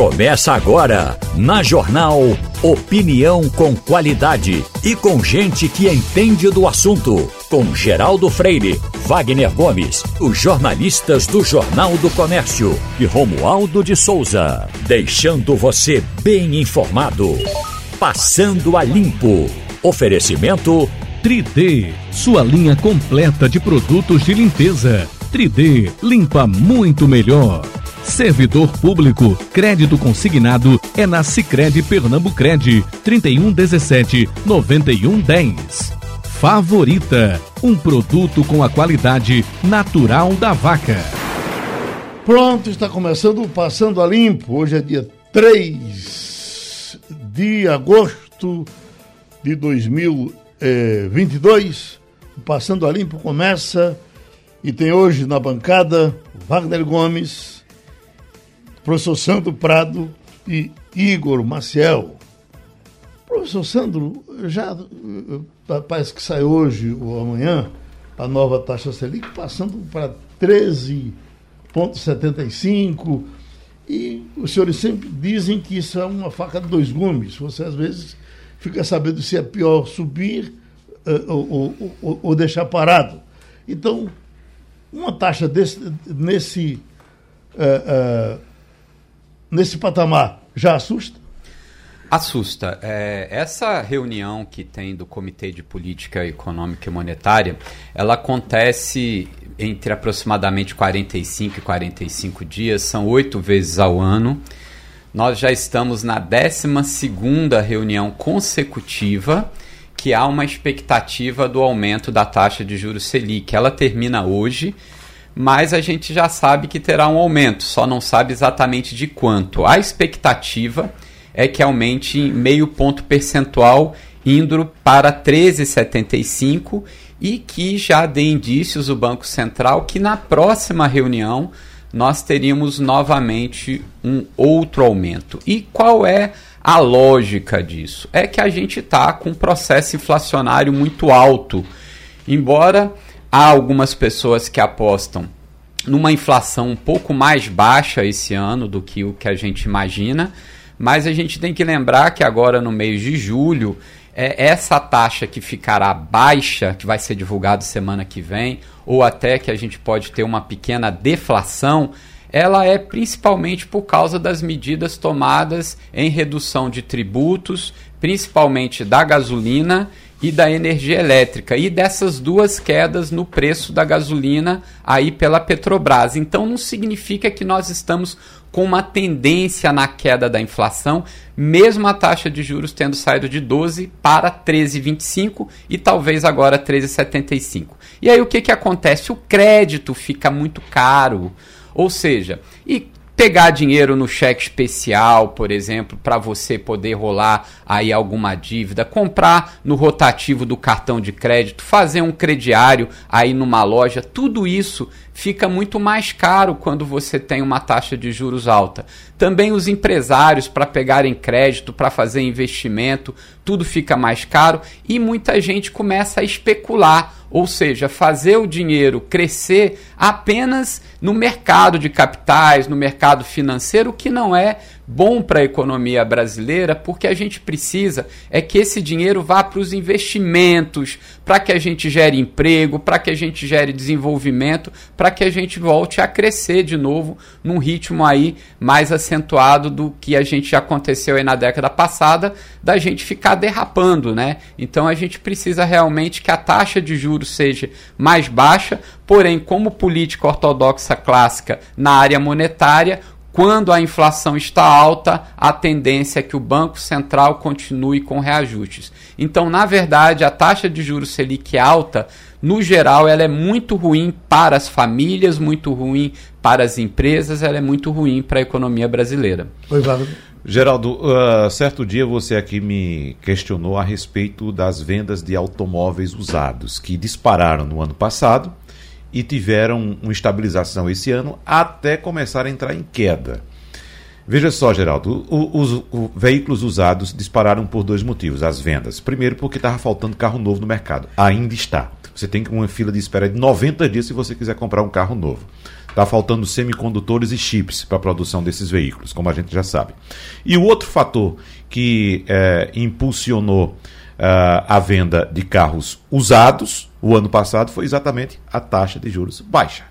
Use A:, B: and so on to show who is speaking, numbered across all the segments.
A: Começa agora, na Jornal Opinião com qualidade e com gente que entende do assunto. Com Geraldo Freire, Wagner Gomes, os jornalistas do Jornal do Comércio e Romualdo de Souza. Deixando você bem informado. Passando a Limpo. Oferecimento
B: 3D, sua linha completa de produtos de limpeza. 3D limpa muito melhor. Servidor público, crédito consignado é na Sicredi Pernambucred, 3117 9110. Favorita, um produto com a qualidade natural da vaca.
C: Pronto, está começando o Passando a Limpo. Hoje é dia 3 de agosto de 2022. O Passando a Limpo começa e tem hoje na bancada Wagner Gomes, professor Sandro Prado e Igor Maciel. Professor Sandro, já eh, parece que sai hoje ou amanhã a nova taxa Selic passando para 13,75 e os senhores sempre dizem que isso é uma faca de dois gumes. Você às vezes fica sabendo se é pior subir uh, ou, ou, ou, deixar parado. Então, uma taxa desse, nesse uh, uh, nesse patamar já assusta?
D: Assusta. É, essa reunião que tem do Comitê de Política Econômica e Monetária, ela acontece entre aproximadamente 45 e 45 dias, são oito vezes ao ano. Nós já estamos na 12 reunião consecutiva que há uma expectativa do aumento da taxa de juros Selic. Ela termina hoje mas a gente já sabe que terá um aumento, só não sabe exatamente de quanto. A expectativa é que aumente em meio ponto percentual, indo para 13,75 e que já dê indícios o Banco Central que na próxima reunião nós teríamos novamente um outro aumento. E qual é a lógica disso? É que a gente está com um processo inflacionário muito alto. Embora Há algumas pessoas que apostam numa inflação um pouco mais baixa esse ano do que o que a gente imagina, mas a gente tem que lembrar que agora no mês de julho, é essa taxa que ficará baixa, que vai ser divulgado semana que vem, ou até que a gente pode ter uma pequena deflação, ela é principalmente por causa das medidas tomadas em redução de tributos, principalmente da gasolina e da energia elétrica e dessas duas quedas no preço da gasolina aí pela Petrobras. Então não significa que nós estamos com uma tendência na queda da inflação, mesmo a taxa de juros tendo saído de 12 para 13,25 e talvez agora 13,75. E aí o que, que acontece? O crédito fica muito caro. Ou seja, e pegar dinheiro no cheque especial, por exemplo, para você poder rolar aí alguma dívida, comprar no rotativo do cartão de crédito, fazer um crediário aí numa loja, tudo isso fica muito mais caro quando você tem uma taxa de juros alta. Também os empresários para pegarem crédito, para fazer investimento, tudo fica mais caro e muita gente começa a especular ou seja, fazer o dinheiro crescer apenas no mercado de capitais, no mercado financeiro, que não é bom para a economia brasileira, porque a gente precisa é que esse dinheiro vá para os investimentos, para que a gente gere emprego, para que a gente gere desenvolvimento, para que a gente volte a crescer de novo num ritmo aí mais acentuado do que a gente já aconteceu aí na década passada, da gente ficar derrapando, né? Então a gente precisa realmente que a taxa de juros seja mais baixa, porém como política ortodoxa clássica na área monetária, quando a inflação está alta, a tendência é que o Banco Central continue com reajustes. Então, na verdade, a taxa de juros Selic alta, no geral, ela é muito ruim para as famílias, muito ruim para as empresas, ela é muito ruim para a economia brasileira.
E: Oi, Wagner. Geraldo, uh, certo dia você aqui me questionou a respeito das vendas de automóveis usados, que dispararam no ano passado e tiveram uma estabilização esse ano até começar a entrar em queda. Veja só, Geraldo, os, os veículos usados dispararam por dois motivos, as vendas. Primeiro, porque estava faltando carro novo no mercado. Ainda está. Você tem uma fila de espera de 90 dias se você quiser comprar um carro novo. Está faltando semicondutores e chips para a produção desses veículos, como a gente já sabe. E o outro fator que é, impulsionou uh, a venda de carros usados o ano passado foi exatamente a taxa de juros baixa.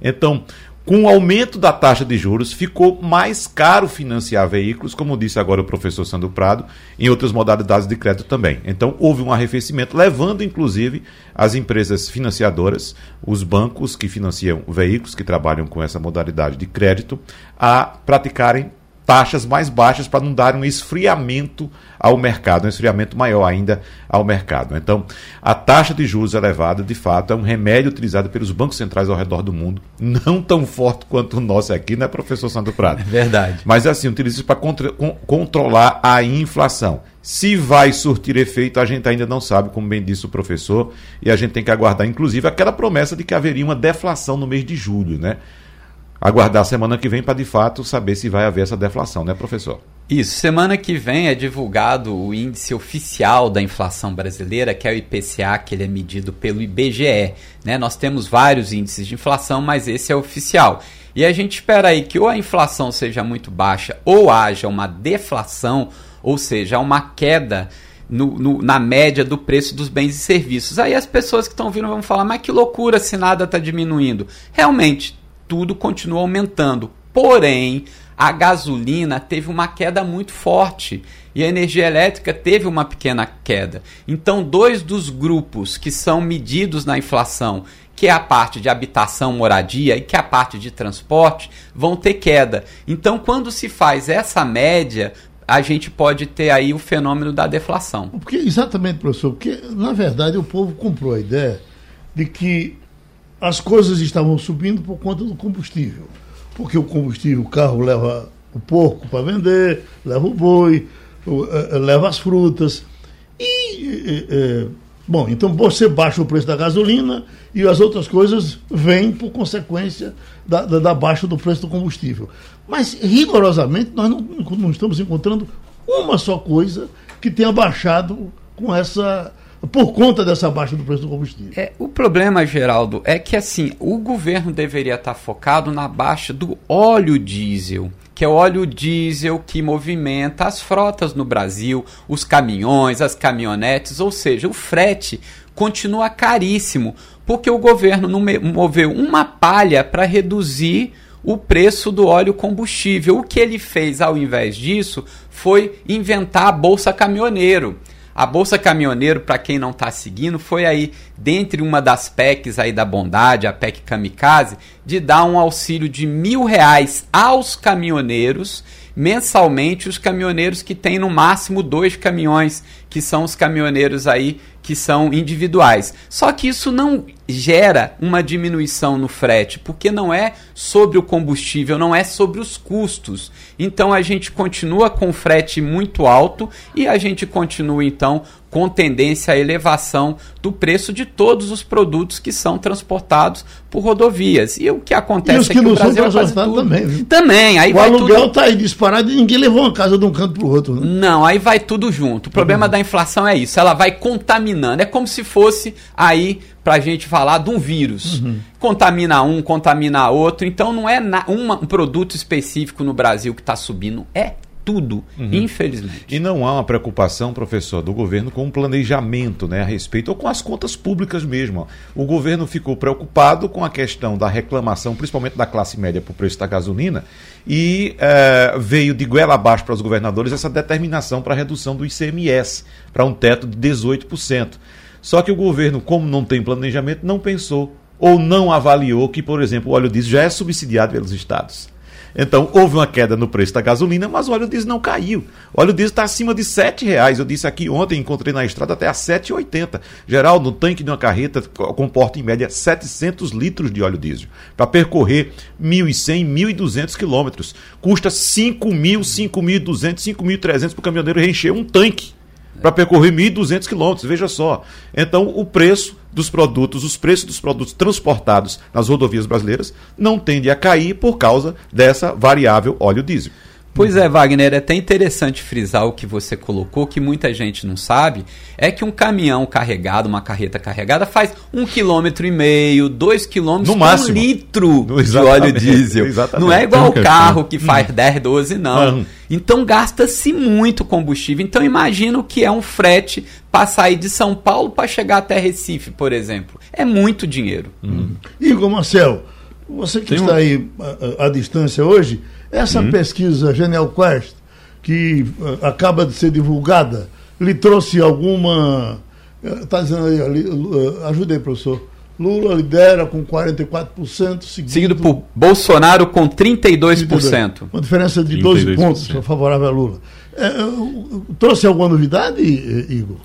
E: Então, com o aumento da taxa de juros, ficou mais caro financiar veículos, como disse agora o professor Sandro Prado, em outras modalidades de crédito também. Então, houve um arrefecimento, levando inclusive as empresas financiadoras, os bancos que financiam veículos, que trabalham com essa modalidade de crédito, a praticarem taxas mais baixas para não dar um esfriamento ao mercado, um esfriamento maior ainda ao mercado. Então, a taxa de juros elevada, de fato, é um remédio utilizado pelos bancos centrais ao redor do mundo, não tão forte quanto o nosso aqui, né, professor Santo Prado? É
D: verdade.
E: Mas assim, utiliza isso para contra controlar a inflação. Se vai surtir efeito, a gente ainda não sabe, como bem disse o professor, e a gente tem que aguardar, inclusive, aquela promessa de que haveria uma deflação no mês de julho, né? Aguardar a semana que vem para de fato saber se vai haver essa deflação, né, professor?
D: Isso, semana que vem é divulgado o índice oficial da inflação brasileira, que é o IPCA, que ele é medido pelo IBGE. Né? Nós temos vários índices de inflação, mas esse é oficial. E a gente espera aí que ou a inflação seja muito baixa ou haja uma deflação, ou seja, uma queda no, no, na média do preço dos bens e serviços. Aí as pessoas que estão vindo vão falar, mas que loucura se nada está diminuindo. Realmente, tudo continua aumentando. Porém, a gasolina teve uma queda muito forte e a energia elétrica teve uma pequena queda. Então, dois dos grupos que são medidos na inflação, que é a parte de habitação, moradia e que é a parte de transporte, vão ter queda. Então, quando se faz essa média, a gente pode ter aí o fenômeno da deflação.
C: Porque, exatamente, professor, porque na verdade o povo comprou a ideia de que as coisas estavam subindo por conta do combustível. Porque o combustível, o carro leva o porco para vender, leva o boi, eh, eh, leva as frutas. E, é, bom, então você baixa o preço da gasolina e as outras coisas vêm por consequência da, da, da baixa do preço do combustível. Mas, rigorosamente, nós não, não estamos encontrando uma só coisa que tenha baixado com essa por conta dessa baixa do preço do combustível.
D: É, o problema, Geraldo, é que assim, o governo deveria estar focado na baixa do óleo diesel, que é o óleo diesel que movimenta as frotas no Brasil, os caminhões, as caminhonetes, ou seja, o frete continua caríssimo, porque o governo não moveu uma palha para reduzir o preço do óleo combustível. O que ele fez ao invés disso foi inventar a bolsa caminhoneiro. A Bolsa Caminhoneiro, para quem não está seguindo, foi aí, dentre uma das PECs aí da bondade, a PEC Kamikaze, de dar um auxílio de mil reais aos caminhoneiros mensalmente os caminhoneiros que têm no máximo dois caminhões, que são os caminhoneiros aí que são individuais. Só que isso não gera uma diminuição no frete, porque não é sobre o combustível, não é sobre os custos. Então a gente continua com frete muito alto e a gente continua então com tendência à elevação do preço de todos os produtos que são transportados por rodovias. E o que acontece e os
C: que é que não o Brasil são transportados também. Viu?
D: Também. Aí
C: o aluguel está tudo... aí disparado e ninguém levou uma casa de um canto para o outro. Né?
D: Não, aí vai tudo junto. O problema uhum. da inflação é isso. Ela vai contaminando. É como se fosse aí para a gente falar de um vírus. Uhum. Contamina um, contamina outro. Então não é um produto específico no Brasil que está subindo. É tudo, uhum. infelizmente.
E: E não há uma preocupação, professor, do governo com o planejamento né, a respeito, ou com as contas públicas mesmo. O governo ficou preocupado com a questão da reclamação, principalmente da classe média, por preço da gasolina, e é, veio de goela abaixo para os governadores essa determinação para a redução do ICMS, para um teto de 18%. Só que o governo, como não tem planejamento, não pensou ou não avaliou que, por exemplo, o óleo diesel já é subsidiado pelos estados. Então, houve uma queda no preço da gasolina, mas o óleo diesel não caiu. O óleo diesel está acima de R$ reais. Eu disse aqui ontem, encontrei na estrada até a 7,80. Geral, no tanque de uma carreta comporta em média 700 litros de óleo diesel. Para percorrer 1.100, 1.200 quilômetros. Custa 5.000, 5.200, 5.300 para o caminhoneiro encher um tanque para percorrer 1.200 quilômetros, veja só. Então, o preço dos produtos, os preços dos produtos transportados nas rodovias brasileiras não tende a cair por causa dessa variável óleo diesel.
D: Pois é, Wagner, é até interessante frisar o que você colocou, que muita gente não sabe, é que um caminhão carregado, uma carreta carregada, faz um quilômetro e meio, dois quilômetros
E: no máximo.
D: um litro de óleo diesel. Exatamente. Não é igual o carro que faz hum. 10, 12, não. Hum. Então gasta-se muito combustível. Então imagina o que é um frete para sair de São Paulo para chegar até Recife, por exemplo. É muito dinheiro.
C: Hum. Igor Marcel, você que Tem está um... aí à, à distância hoje, essa uhum. pesquisa Genial Quest, que uh, acaba de ser divulgada, lhe trouxe alguma. Está dizendo aí, ali, uh, ajude aí, professor. Lula lidera com 44%,
D: seguido, seguido por Bolsonaro com 32%. 32%.
C: Uma diferença de 12 pontos favorável a Lula. É, trouxe alguma novidade, Igor?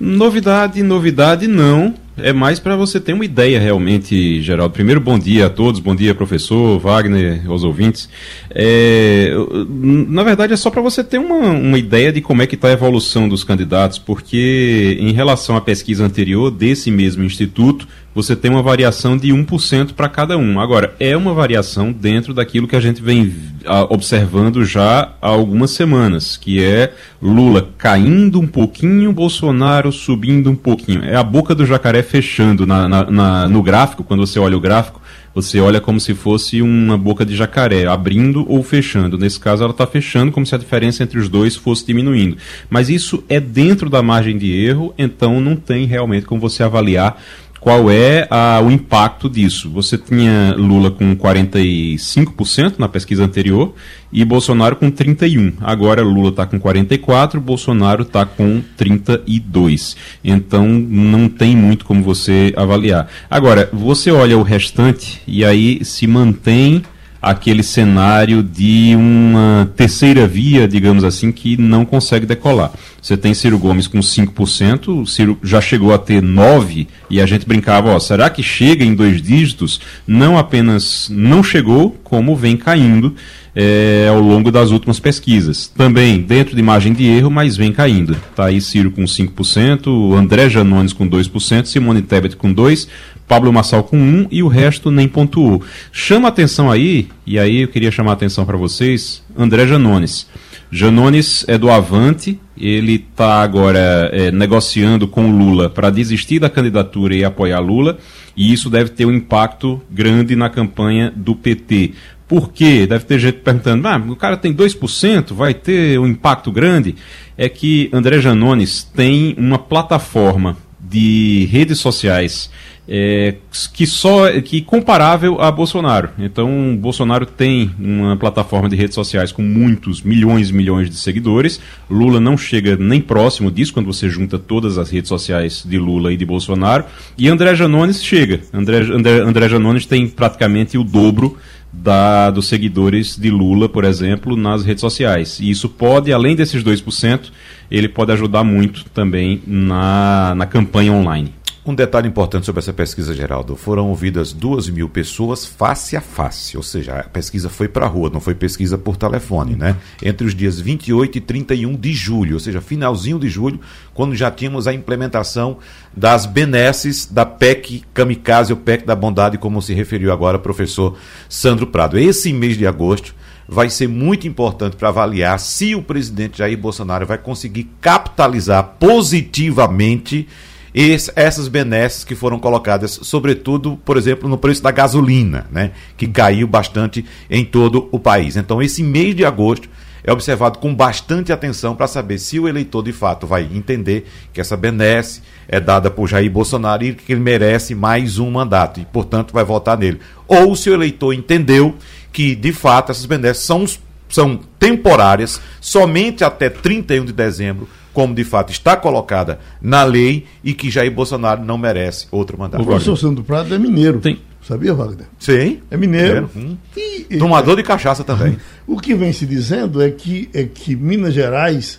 F: Novidade, novidade não. É mais para você ter uma ideia realmente, Geraldo. Primeiro, bom dia a todos, bom dia, professor, Wagner, aos ouvintes. É, na verdade, é só para você ter uma, uma ideia de como é que está a evolução dos candidatos, porque em relação à pesquisa anterior desse mesmo instituto, você tem uma variação de 1% para cada um. Agora, é uma variação dentro daquilo que a gente vem ah, observando já há algumas semanas, que é Lula caindo um pouquinho, Bolsonaro subindo um pouquinho. É a boca do jacaré fechando na, na, na, no gráfico, quando você olha o gráfico, você olha como se fosse uma boca de jacaré, abrindo ou fechando. Nesse caso, ela está fechando, como se a diferença entre os dois fosse diminuindo. Mas isso é dentro da margem de erro, então não tem realmente como você avaliar qual é a, o impacto disso. Você tinha Lula com 45% na pesquisa anterior e Bolsonaro com 31%. Agora Lula está com 44%, Bolsonaro está com 32%. Então não tem muito como você avaliar. Agora, você olha o restante e aí se mantém aquele cenário de uma terceira via, digamos assim, que não consegue decolar. Você tem Ciro Gomes com 5%, o Ciro já chegou a ter 9% e a gente brincava, ó, será que chega em dois dígitos? Não apenas não chegou, como vem caindo é, ao longo das últimas pesquisas. Também dentro de margem de erro, mas vem caindo. Está aí Ciro com 5%, André Janones com 2%, Simone Tebet com 2%, Pablo Massal com 1 e o resto nem pontuou. Chama atenção aí, e aí eu queria chamar a atenção para vocês, André Janones. Janones é do Avante, ele está agora é, negociando com Lula para desistir da candidatura e apoiar Lula, e isso deve ter um impacto grande na campanha do PT. Por quê? Deve ter gente perguntando, ah, o cara tem 2%, vai ter um impacto grande? É que André Janones tem uma plataforma de redes sociais é, que só que comparável a Bolsonaro. Então, Bolsonaro tem uma plataforma de redes sociais com muitos milhões e milhões de seguidores. Lula não chega nem próximo disso quando você junta todas as redes sociais de Lula e de Bolsonaro. E André Janones chega. André, André, André Janones tem praticamente o dobro da, dos seguidores de Lula, por exemplo, nas redes sociais. E isso pode, além desses 2%, ele pode ajudar muito também na, na campanha online.
E: Um detalhe importante sobre essa pesquisa, Geraldo: foram ouvidas duas mil pessoas face a face, ou seja, a pesquisa foi para a rua, não foi pesquisa por telefone, né? Entre os dias 28 e 31 de julho, ou seja, finalzinho de julho, quando já tínhamos a implementação das benesses da PEC Kamikaze, o PEC da Bondade, como se referiu agora o professor Sandro Prado. Esse mês de agosto vai ser muito importante para avaliar se o presidente Jair Bolsonaro vai conseguir capitalizar positivamente esse, essas benesses que foram colocadas, sobretudo, por exemplo, no preço da gasolina, né, que caiu bastante em todo o país. Então, esse mês de agosto é observado com bastante atenção para saber se o eleitor de fato vai entender que essa benesse é dada por Jair Bolsonaro e que ele merece mais um mandato e, portanto, vai votar nele. Ou se o eleitor entendeu que, de fato, essas benesses são, são temporárias, somente até 31 de dezembro como de fato está colocada na lei e que Jair Bolsonaro não merece outro mandato.
C: O professor Sandro Prado é mineiro. Tem. Sabia, Wagner?
E: Sim.
C: É mineiro.
E: Hum. E, Tomador de cachaça também.
C: O que vem se dizendo é que, é que Minas Gerais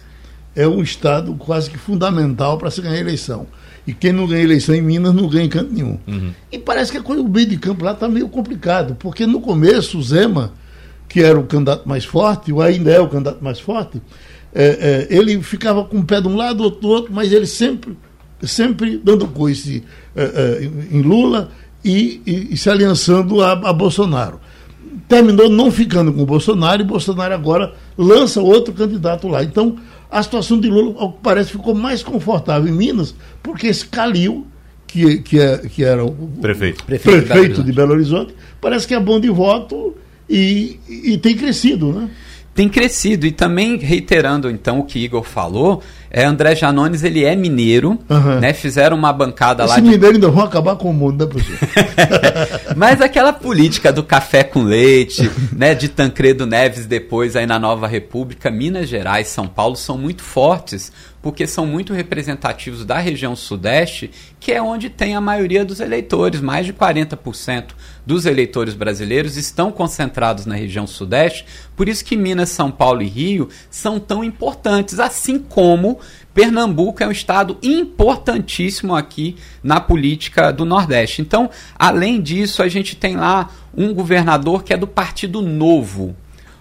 C: é um estado quase que fundamental para se ganhar eleição. E quem não ganha eleição em Minas não ganha em canto nenhum. Uhum. E parece que a coisa, o meio de campo lá está meio complicado, porque no começo o Zema, que era o candidato mais forte, ou ainda é o candidato mais forte, é, é, ele ficava com o pé de um lado, outro do outro, mas ele sempre, sempre dando coice é, é em Lula e, e, e, se aliançando a, a, Bolsonaro. terminou não ficando com o Bolsonaro e Bolsonaro agora lança outro candidato lá. Então, a situação de Lula, ao que parece, ficou mais confortável em Minas, porque esse Calil, que, que, é, que era o
E: prefeito,
C: prefeito, prefeito de, Belo de Belo Horizonte, parece que é bom de voto e, e tem crescido, né?
D: Tem crescido. E também, reiterando então o que Igor falou, é, André Janones ele é mineiro, uhum. né? Fizeram uma bancada
C: Esse
D: lá.
C: Esse mineiro de... ainda vão acabar com o mundo, né,
D: Mas aquela política do café com leite, né? De Tancredo Neves depois aí na Nova República, Minas Gerais, São Paulo são muito fortes porque são muito representativos da região sudeste, que é onde tem a maioria dos eleitores, mais de 40% dos eleitores brasileiros estão concentrados na região sudeste, por isso que Minas, São Paulo e Rio são tão importantes, assim como Pernambuco é um estado importantíssimo aqui na política do Nordeste. Então, além disso, a gente tem lá um governador que é do Partido Novo,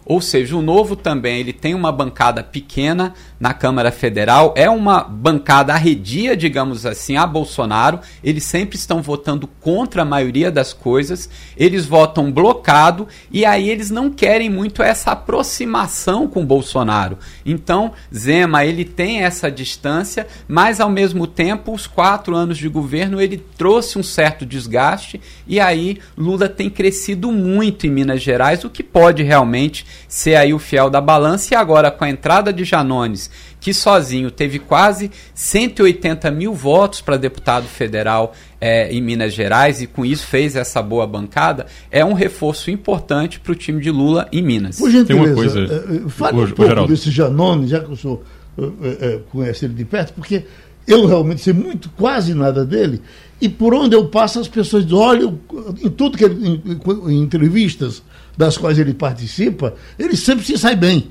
D: ou seja, o novo também ele tem uma bancada pequena na Câmara Federal, é uma bancada arredia, digamos assim, a Bolsonaro. Eles sempre estão votando contra a maioria das coisas, eles votam blocado e aí eles não querem muito essa aproximação com Bolsonaro. Então, Zema ele tem essa distância, mas ao mesmo tempo, os quatro anos de governo ele trouxe um certo desgaste e aí Lula tem crescido muito em Minas Gerais, o que pode realmente ser aí o fiel da balança. E agora, com a entrada de Janones, que sozinho teve quase 180 mil votos para deputado federal é, em Minas Gerais e com isso fez essa boa bancada, é um reforço importante para o time de Lula em Minas.
C: Por gentileza, Tem uma coisa, é, fale um pouco Geraldo. desse Janones, já que o senhor é, conhece ele de perto, porque eu realmente sei muito, quase nada dele, e por onde eu passo as pessoas dizem, olha, em tudo que ele, em, em entrevistas, das quais ele participa, ele sempre se sai bem.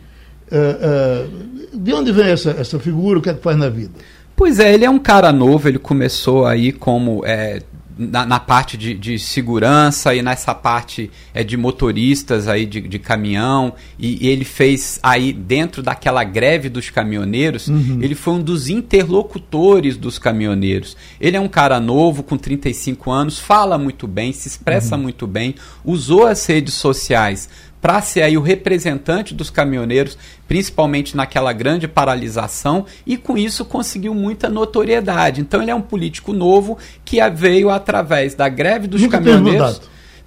C: Uh, uh, de onde vem essa, essa figura? O que é que faz na vida?
D: Pois é, ele é um cara novo, ele começou aí como é, na, na, parte de, de, segurança e nessa parte é, de motoristas aí de, de caminhão e, e, ele fez aí dentro daquela greve dos caminhoneiros uhum. ele foi um dos interlocutores dos caminhoneiros ele é um cara novo com 35 anos fala muito bem se expressa uhum. muito bem usou as redes sociais para ser aí o representante dos caminhoneiros, principalmente naquela grande paralisação, e com isso conseguiu muita notoriedade. Então ele é um político novo que veio através da greve dos Nunca caminhoneiros.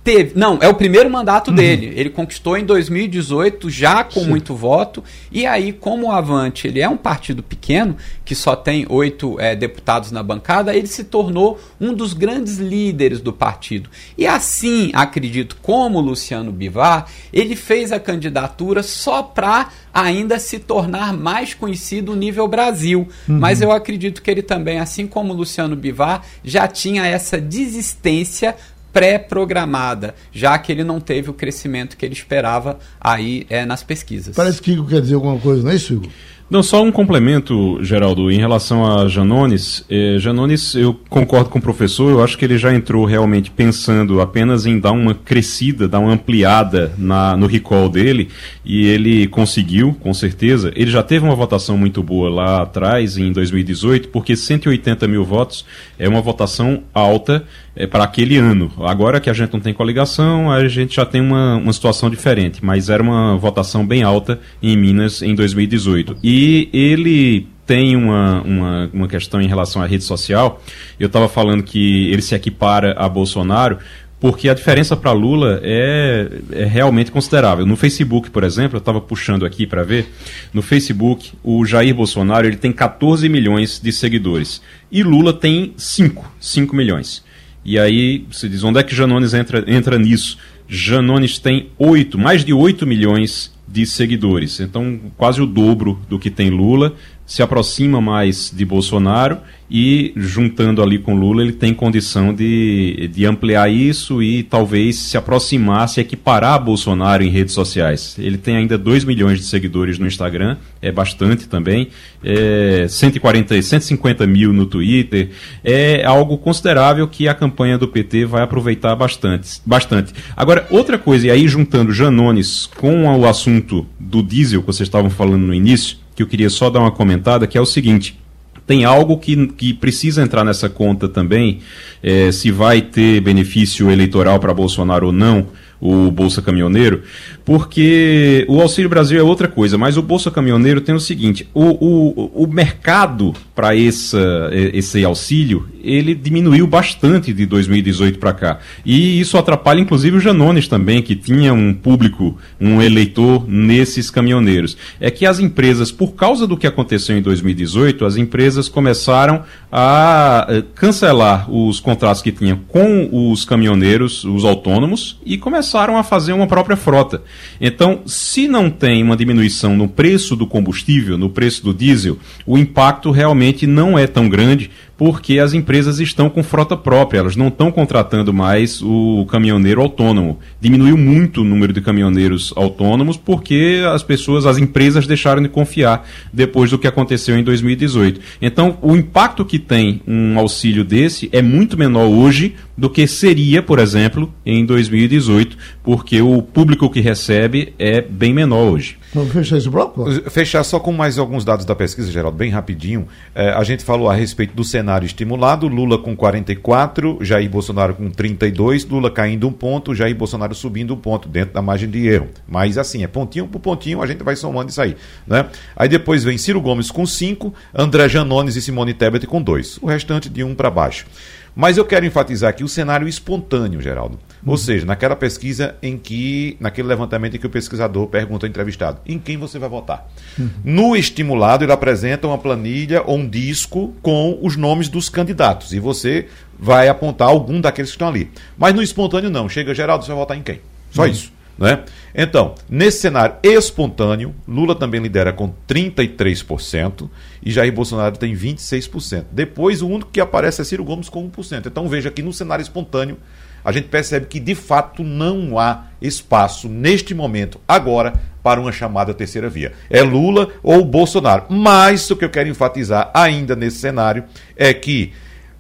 D: Teve, não, é o primeiro mandato uhum. dele. Ele conquistou em 2018, já com Sim. muito voto. E aí, como o Avante ele é um partido pequeno, que só tem oito é, deputados na bancada, ele se tornou um dos grandes líderes do partido. E assim, acredito, como Luciano Bivar, ele fez a candidatura só para ainda se tornar mais conhecido no nível Brasil. Uhum. Mas eu acredito que ele também, assim como Luciano Bivar, já tinha essa desistência pré-programada, já que ele não teve o crescimento que ele esperava aí é, nas pesquisas.
C: Parece que Igor quer dizer alguma coisa, não é isso, Igor?
F: Não, só um complemento, Geraldo, em relação a Janones. Eh, Janones, eu concordo com o professor, eu acho que ele já entrou realmente pensando apenas em dar uma crescida, dar uma ampliada na, no recall dele, e ele conseguiu, com certeza. Ele já teve uma votação muito boa lá atrás, em 2018, porque 180 mil votos é uma votação alta é, para aquele ano. Agora que a gente não tem coligação, a gente já tem uma, uma situação diferente, mas era uma votação bem alta em Minas em 2018. E ele tem uma, uma, uma questão em relação à rede social. Eu estava falando que ele se equipara a Bolsonaro, porque a diferença para Lula é, é, realmente considerável. No Facebook, por exemplo, eu estava puxando aqui para ver, no Facebook, o Jair Bolsonaro ele tem 14 milhões de seguidores e Lula tem 5, 5 milhões. E aí você diz, onde é que Janones entra, entra nisso? Janones tem 8, mais de 8 milhões de seguidores. Então, quase o dobro do que tem Lula se aproxima mais de Bolsonaro e, juntando ali com Lula, ele tem condição de, de ampliar isso e talvez se aproximar, se equiparar Bolsonaro em redes sociais. Ele tem ainda 2 milhões de seguidores no Instagram, é bastante também, é 140, 150 mil no Twitter, é algo considerável que a campanha do PT vai aproveitar bastante. bastante. Agora, outra coisa, e aí juntando Janones com o assunto do diesel que vocês estavam falando no início, que eu queria só dar uma comentada, que é o seguinte. Tem algo que, que precisa entrar nessa conta também, é, se vai ter benefício eleitoral para Bolsonaro ou não, o Bolsa Caminhoneiro, porque o Auxílio Brasil é outra coisa, mas o Bolsa Caminhoneiro tem o seguinte: o, o, o mercado para esse auxílio ele diminuiu bastante de 2018 para cá. E isso atrapalha inclusive o Janones também, que tinha um público, um eleitor nesses caminhoneiros. É que as empresas, por causa do que aconteceu em 2018, as empresas começaram a eh, cancelar os contratos que tinham com os caminhoneiros, os autônomos, e começaram a fazer uma própria frota. Então, se não tem uma diminuição no preço do combustível, no preço do diesel, o impacto realmente não é tão grande, porque as empresas estão com frota própria, elas não estão contratando mais o caminhoneiro autônomo. Diminuiu muito o número de caminhoneiros autônomos porque as pessoas, as empresas deixaram de confiar depois do que aconteceu em 2018. Então, o impacto que tem um auxílio desse é muito menor hoje do que seria, por exemplo, em 2018, porque o público que recebe é bem menor hoje.
E: Vamos fechar esse bloco? Fechar só com mais alguns dados da pesquisa, Geraldo, bem rapidinho. É, a gente falou a respeito do cenário estimulado, Lula com 44, Jair Bolsonaro com 32, Lula caindo um ponto, Jair Bolsonaro subindo um ponto, dentro da margem de erro. Mas assim, é pontinho por pontinho, a gente vai somando isso aí. Né? Aí depois vem Ciro Gomes com 5, André Janones e Simone Tebet com 2. O restante de um para baixo. Mas eu quero enfatizar aqui o cenário espontâneo, Geraldo. Uhum. Ou seja, naquela pesquisa em que, naquele levantamento em que o pesquisador pergunta ao entrevistado, em quem você vai votar? Uhum. No estimulado, ele apresenta uma planilha ou um disco com os nomes dos candidatos. E você vai apontar algum daqueles que estão ali. Mas no espontâneo, não. Chega, Geraldo, você vai votar em quem? Só uhum. isso. Né? Então, nesse cenário espontâneo, Lula também lidera com 33% e Jair Bolsonaro tem 26%. Depois, o único que aparece é Ciro Gomes com 1%. Então, veja que no cenário espontâneo, a gente percebe que de fato não há espaço neste momento, agora, para uma chamada terceira via. É Lula ou Bolsonaro. Mas o que eu quero enfatizar ainda nesse cenário é que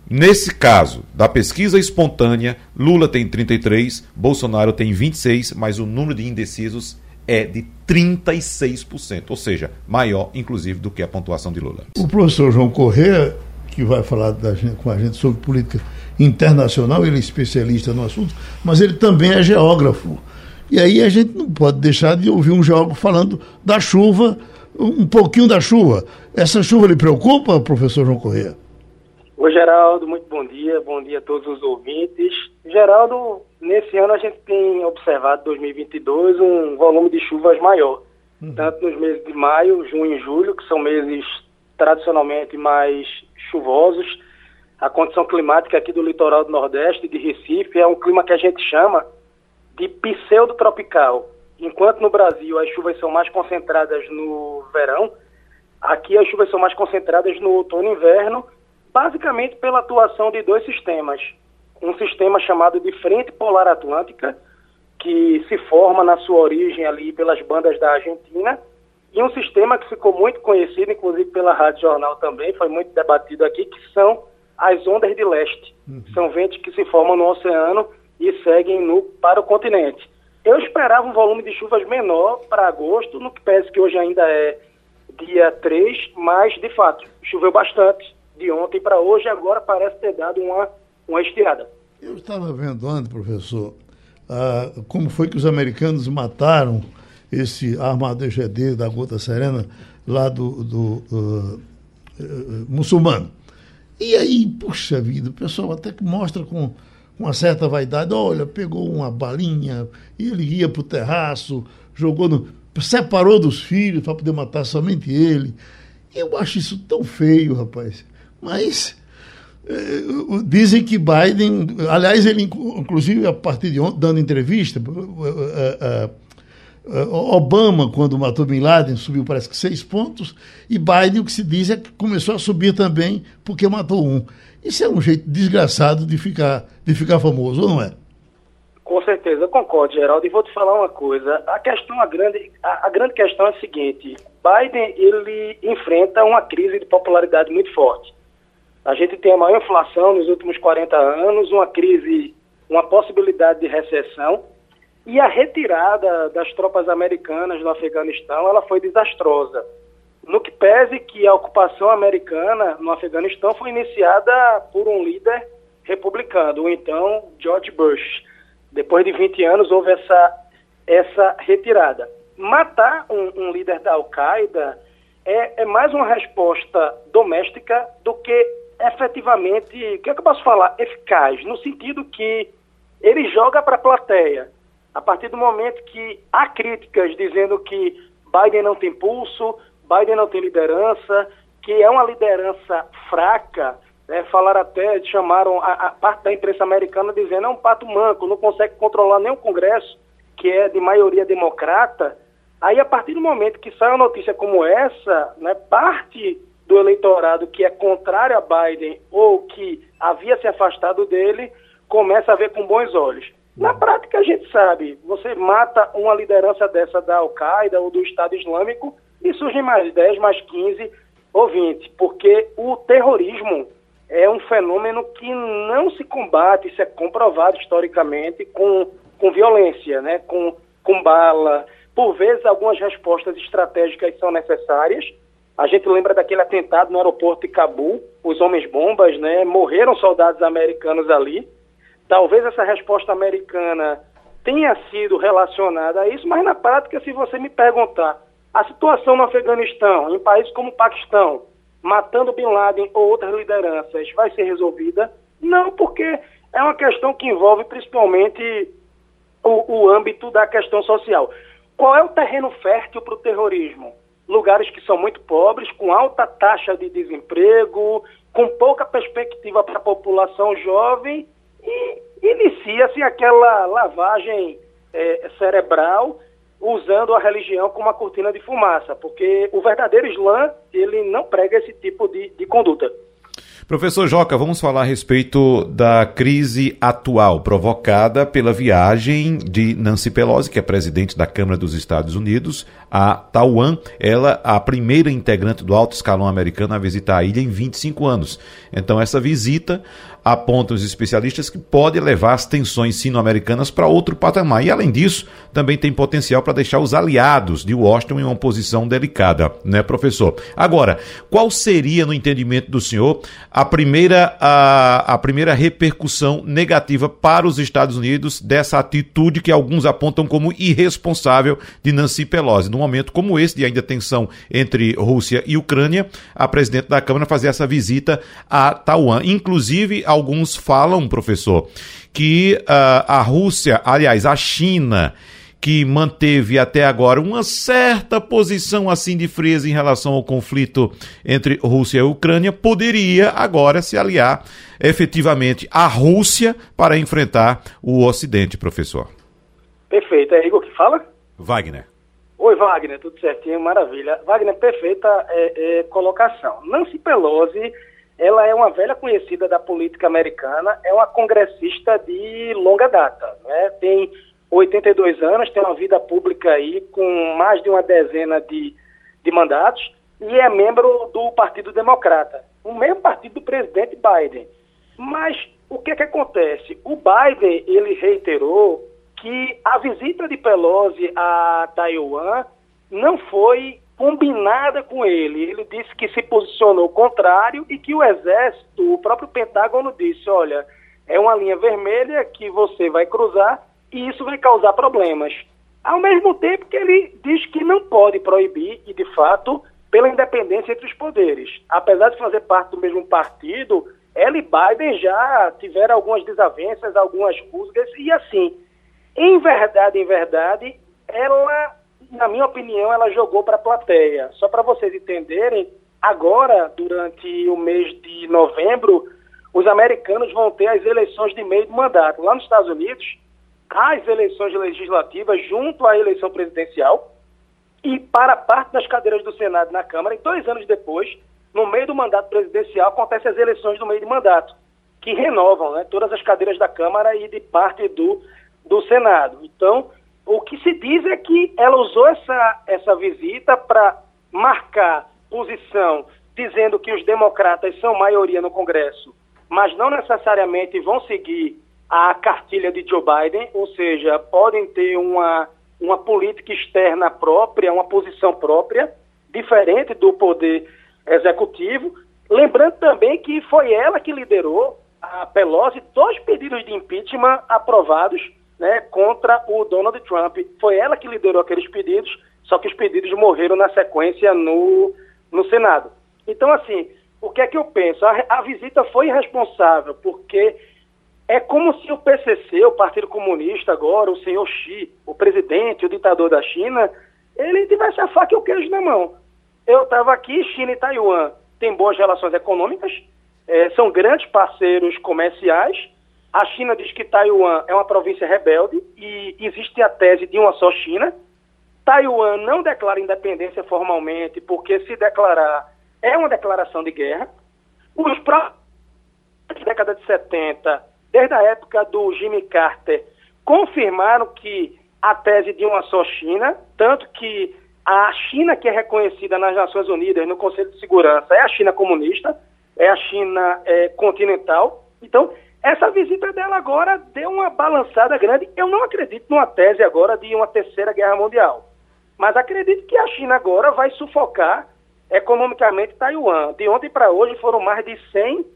E: Nesse caso, da pesquisa espontânea, Lula tem 33, Bolsonaro tem 26, mas o número de indecisos é de 36%, ou seja, maior, inclusive, do que a pontuação de Lula.
C: O professor João Corrêa, que vai falar gente, com a gente sobre política internacional, ele é especialista no assunto, mas ele também é geógrafo. E aí a gente não pode deixar de ouvir um geógrafo falando da chuva, um pouquinho da chuva. Essa chuva lhe preocupa, professor João Corrêa?
G: Oi, Geraldo, muito bom dia, bom dia a todos os ouvintes. Geraldo, nesse ano a gente tem observado, 2022, um volume de chuvas maior, uhum. tanto nos meses de maio, junho e julho, que são meses tradicionalmente mais chuvosos. A condição climática aqui do litoral do Nordeste, de Recife, é um clima que a gente chama de pseudo-tropical. Enquanto no Brasil as chuvas são mais concentradas no verão, aqui as chuvas são mais concentradas no outono e inverno, basicamente pela atuação de dois sistemas. Um sistema chamado de Frente Polar Atlântica, que se forma na sua origem ali pelas bandas da Argentina, e um sistema que ficou muito conhecido, inclusive pela Rádio Jornal também, foi muito debatido aqui, que são as ondas de leste. Uhum. São ventos que se formam no oceano e seguem no, para o continente. Eu esperava um volume de chuvas menor para agosto, no que parece que hoje ainda é dia 3, mas de fato choveu bastante de ontem para hoje, agora parece ter dado uma, uma estirada.
C: Eu estava vendo antes, professor, ah, como foi que os americanos mataram esse armado EGD da Gota Serena lá do, do uh, uh, muçulmano. E aí, puxa vida, o pessoal até que mostra com, com uma certa vaidade, olha, pegou uma balinha e ele ia para o terraço, jogou no. separou dos filhos para poder matar somente ele. Eu acho isso tão feio, rapaz. Mas eh, dizem que Biden, aliás, ele inclusive a partir de ontem, dando entrevista, uh, uh, Obama, quando matou Bin Laden, subiu parece que seis pontos, e Biden, o que se diz é que começou a subir também porque matou um. Isso é um jeito desgraçado de ficar, de ficar famoso, ou não é?
G: Com certeza, concordo, Geraldo. E vou te falar uma coisa. A questão, a grande, a, a, grande questão é a seguinte: Biden ele enfrenta uma crise de popularidade muito forte. A gente tem a maior inflação nos últimos 40 anos, uma crise, uma possibilidade de recessão, e a retirada das tropas americanas do Afeganistão, ela foi desastrosa. No que pese que a ocupação americana no Afeganistão foi iniciada por um líder republicano, o então George Bush. Depois de 20 anos houve essa, essa retirada. Matar um, um líder da Al-Qaeda é, é, mais uma resposta doméstica do que efetivamente, o que, é que eu posso falar? Eficaz, no sentido que ele joga para a plateia. A partir do momento que há críticas dizendo que Biden não tem pulso, Biden não tem liderança, que é uma liderança fraca, né, falaram até, chamaram a, a, parte da imprensa americana dizendo é um pato manco, não consegue controlar nem o Congresso, que é de maioria democrata. Aí, a partir do momento que sai uma notícia como essa, né, parte do eleitorado que é contrário a Biden ou que havia se afastado dele, começa a ver com bons olhos. Na prática, a gente sabe, você mata uma liderança dessa da Al-Qaeda ou do Estado Islâmico e surgem mais 10, mais 15 ou 20, porque o terrorismo é um fenômeno que não se combate, isso é comprovado historicamente, com, com violência, né? com, com bala. Por vezes, algumas respostas estratégicas são necessárias. A gente lembra daquele atentado no aeroporto de Cabul, os homens-bombas, né? morreram soldados americanos ali. Talvez essa resposta americana tenha sido relacionada a isso, mas na prática, se você me perguntar, a situação no Afeganistão, em países como o Paquistão, matando Bin Laden ou outras lideranças, vai ser resolvida? Não, porque é uma questão que envolve principalmente o, o âmbito da questão social. Qual é o terreno fértil para o terrorismo? Lugares que são muito pobres, com alta taxa de desemprego, com pouca perspectiva para a população jovem e inicia-se aquela lavagem é, cerebral usando a religião como uma cortina de fumaça, porque o verdadeiro Islã, ele não prega esse tipo de, de conduta.
E: Professor Joca, vamos falar a respeito da crise atual provocada pela viagem de Nancy Pelosi, que é presidente da Câmara dos Estados Unidos, a Taiwan. Ela, a primeira integrante do alto escalão americano a visitar a ilha em 25 anos. Então, essa visita apontam os especialistas que pode levar as tensões sino-americanas para outro patamar. E, além disso, também tem potencial para deixar os aliados de Washington em uma posição delicada, né, professor? Agora, qual seria, no entendimento do senhor, a primeira, a, a primeira repercussão negativa para os Estados Unidos dessa atitude que alguns apontam como irresponsável de Nancy Pelosi? Num momento como esse, de ainda tensão entre Rússia e Ucrânia, a presidente da Câmara fazer essa visita a Taiwan. Inclusive, alguns falam, professor, que uh, a Rússia, aliás, a China, que manteve até agora uma certa posição assim de frieza em relação ao conflito entre Rússia e Ucrânia, poderia agora se aliar efetivamente à Rússia para enfrentar o Ocidente, professor.
G: Perfeito. É Igor que fala?
E: Wagner.
G: Oi, Wagner, tudo certinho, maravilha. Wagner, perfeita é, é, colocação. Nancy Pelosi ela é uma velha conhecida da política americana, é uma congressista de longa data, né? tem 82 anos, tem uma vida pública aí com mais de uma dezena de, de mandatos e é membro do Partido Democrata, o mesmo partido do presidente Biden. Mas o que, é que acontece? O Biden ele reiterou que a visita de Pelosi a Taiwan não foi combinada com ele. Ele disse que se posicionou contrário e que o Exército, o próprio Pentágono disse, olha, é uma linha vermelha que você vai cruzar e isso vai causar problemas. Ao mesmo tempo que ele diz que não pode proibir, e de fato, pela independência entre os poderes. Apesar de fazer parte do mesmo partido, ela e Biden já tiveram algumas desavenças, algumas rusgas, e assim, em verdade, em verdade, ela na minha opinião, ela jogou para a plateia. Só para vocês entenderem, agora, durante o mês de novembro, os americanos vão ter as eleições de meio de mandato. Lá nos Estados Unidos, as eleições legislativas junto à eleição presidencial e para parte das cadeiras do Senado na Câmara, e dois anos depois, no meio do mandato presidencial, acontecem as eleições do meio de mandato, que renovam né, todas as cadeiras da Câmara e de parte do, do Senado. Então, o que se diz é que ela usou essa, essa visita para marcar posição, dizendo que os democratas são maioria no Congresso, mas não necessariamente vão seguir a cartilha de Joe Biden, ou seja, podem ter uma, uma política externa própria, uma posição própria, diferente do poder executivo. Lembrando também que foi ela que liderou a Pelosi dois pedidos de impeachment aprovados né, contra o Donald Trump. Foi ela que liderou aqueles pedidos, só que os pedidos morreram na sequência no, no Senado. Então, assim, o que é que eu penso? A, a visita foi irresponsável, porque é como se o PCC, o Partido Comunista agora, o senhor Xi, o presidente, o ditador da China, ele tivesse a faca e o queijo na mão. Eu estava aqui, China e Taiwan têm boas relações econômicas, é, são grandes parceiros comerciais. A China diz que Taiwan é uma província rebelde e existe a tese de uma só China. Taiwan não declara independência formalmente, porque se declarar é uma declaração de guerra. Os próprios década de 70, desde a época do Jimmy Carter, confirmaram que a tese de uma só China, tanto que a China que é reconhecida nas Nações Unidas, no Conselho de Segurança, é a China comunista, é a China é, continental. Então, essa visita dela agora deu uma balançada grande. Eu não acredito numa tese agora de uma terceira guerra mundial, mas acredito que a China agora vai sufocar economicamente Taiwan. De ontem para hoje foram mais de 100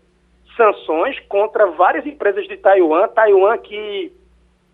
G: sanções contra várias empresas de Taiwan. Taiwan que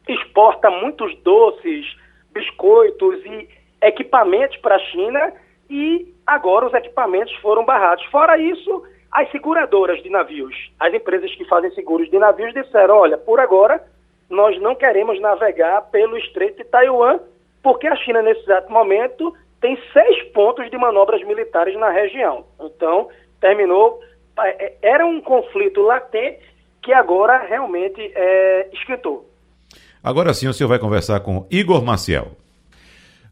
G: exporta muitos doces, biscoitos e equipamentos para a China e agora os equipamentos foram barrados. Fora isso, as seguradoras de navios, as empresas que fazem seguros de navios disseram, olha, por agora nós não queremos navegar pelo Estreito de Taiwan, porque a China nesse exato momento tem seis pontos de manobras militares na região. Então, terminou, é, era um conflito latente que agora realmente é, esquentou.
E: Agora sim o senhor vai conversar com Igor Maciel.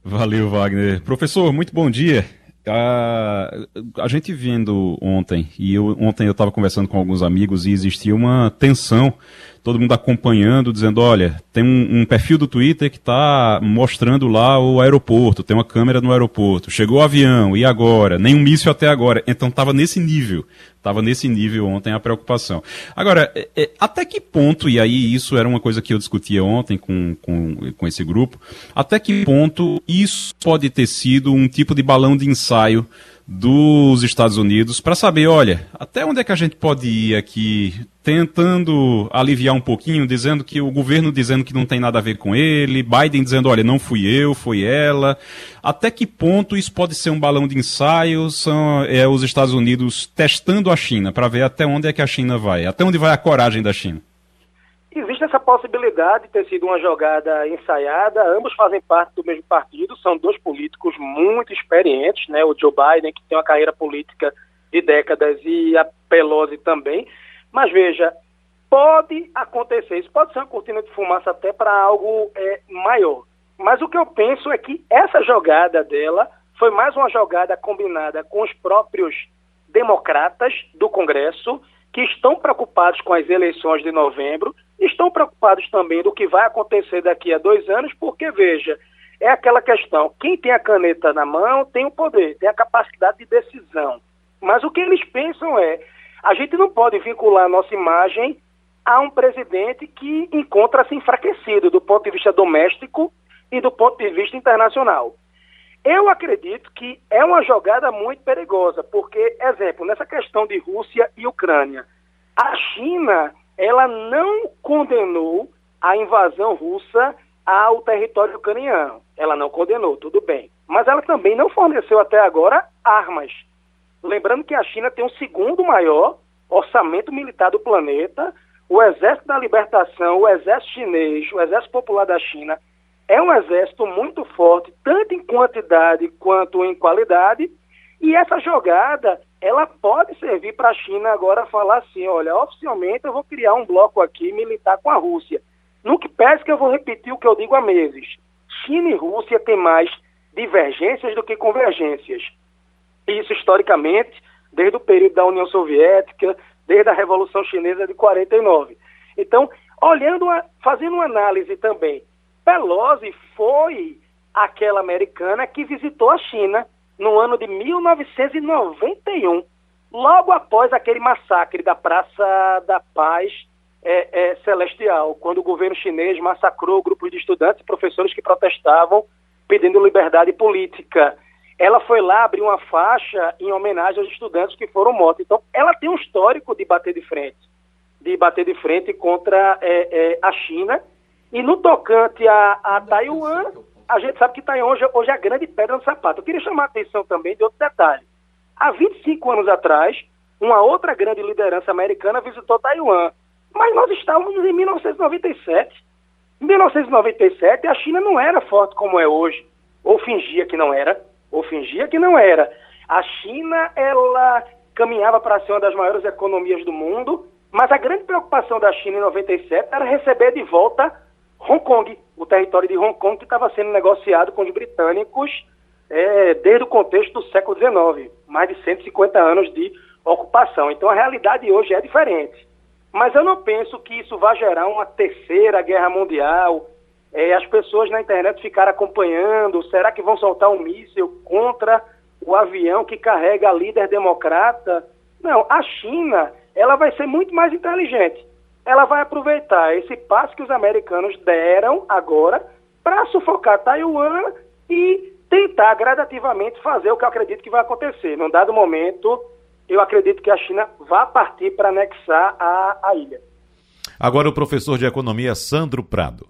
F: Valeu, Wagner. Professor, muito bom dia. A, a gente vendo ontem, e eu, ontem eu estava conversando com alguns amigos e existia uma tensão todo mundo acompanhando, dizendo, olha, tem um, um perfil do Twitter que está mostrando lá o aeroporto, tem uma câmera no aeroporto, chegou o avião, e agora? Nenhum míssil até agora. Então estava nesse nível, estava nesse nível ontem a preocupação. Agora, é, é, até que ponto, e aí isso era uma coisa que eu discutia ontem com, com, com esse grupo, até que ponto isso pode ter sido um tipo de balão de ensaio dos Estados Unidos para saber, olha, até onde é que a gente pode ir aqui, tentando aliviar um pouquinho, dizendo que o governo dizendo que não tem nada a ver com ele, Biden dizendo, olha, não fui eu, foi ela. Até que ponto isso pode ser um balão de ensaio? São é, os Estados Unidos testando a China para ver até onde é que a China vai, até onde vai a coragem da China.
G: Existe essa possibilidade de ter sido uma jogada ensaiada. Ambos fazem parte do mesmo partido, são dois políticos muito experientes, né? O Joe Biden, que tem uma carreira política de décadas, e a Pelosi também. Mas veja, pode acontecer, isso pode ser uma cortina de fumaça até para algo é, maior. Mas o que eu penso é que essa jogada dela foi mais uma jogada combinada com os próprios democratas do Congresso, que estão preocupados com as eleições de novembro estão preocupados também do que vai acontecer daqui a dois anos, porque, veja, é aquela questão: quem tem a caneta na mão tem o poder, tem a capacidade de decisão. Mas o que eles pensam é: a gente não pode vincular a nossa imagem a um presidente que encontra-se enfraquecido do ponto de vista doméstico e do ponto de vista internacional. Eu acredito que é uma jogada muito perigosa, porque, exemplo, nessa questão de Rússia e Ucrânia, a China ela não condenou a invasão russa ao território ucraniano. Ela não condenou, tudo bem. Mas ela também não forneceu até agora armas. Lembrando que a China tem o segundo maior orçamento militar do planeta. O Exército da Libertação, o Exército Chinês, o Exército Popular da China, é um exército muito forte, tanto em quantidade quanto em qualidade. E essa jogada ela pode servir para a China agora falar assim, olha, oficialmente eu vou criar um bloco aqui militar com a Rússia. No que que eu vou repetir o que eu digo há meses. China e Rússia têm mais divergências do que convergências. Isso historicamente, desde o período da União Soviética, desde a Revolução Chinesa de 49. Então, olhando, a, fazendo uma análise também, Pelosi foi aquela americana que visitou a China no ano de 1991, logo após aquele massacre da Praça da Paz é, é, Celestial, quando o governo chinês massacrou grupos de estudantes e professores que protestavam pedindo liberdade política. Ela foi lá abrir uma faixa em homenagem aos estudantes que foram mortos. Então, ela tem um histórico de bater de frente, de bater de frente contra é, é a China. E no tocante a, a Taiwan, a gente sabe que Taiwan hoje, hoje é a grande pedra no sapato. Eu queria chamar a atenção também de outro detalhe. Há 25 anos atrás, uma outra grande liderança americana visitou Taiwan. Mas nós estávamos em 1997. Em 1997, a China não era forte como é hoje. Ou fingia que não era, ou fingia que não era. A China, ela caminhava para ser uma das maiores economias do mundo, mas a grande preocupação da China em 97 era receber de volta Hong Kong, o território de Hong Kong que estava sendo negociado com os britânicos é, desde o contexto do século XIX, mais de 150 anos de ocupação. Então a realidade hoje é diferente. Mas eu não penso que isso vá gerar uma terceira guerra mundial. É, as pessoas na internet ficaram acompanhando. Será que vão soltar um míssil contra o avião que carrega a líder democrata? Não, a China ela vai ser muito mais inteligente. Ela vai aproveitar esse passo que os americanos deram agora para sufocar Taiwan e tentar gradativamente fazer o que eu acredito que vai acontecer. Num dado momento, eu acredito que a China vá partir para anexar a, a ilha.
E: Agora o professor de economia Sandro Prado.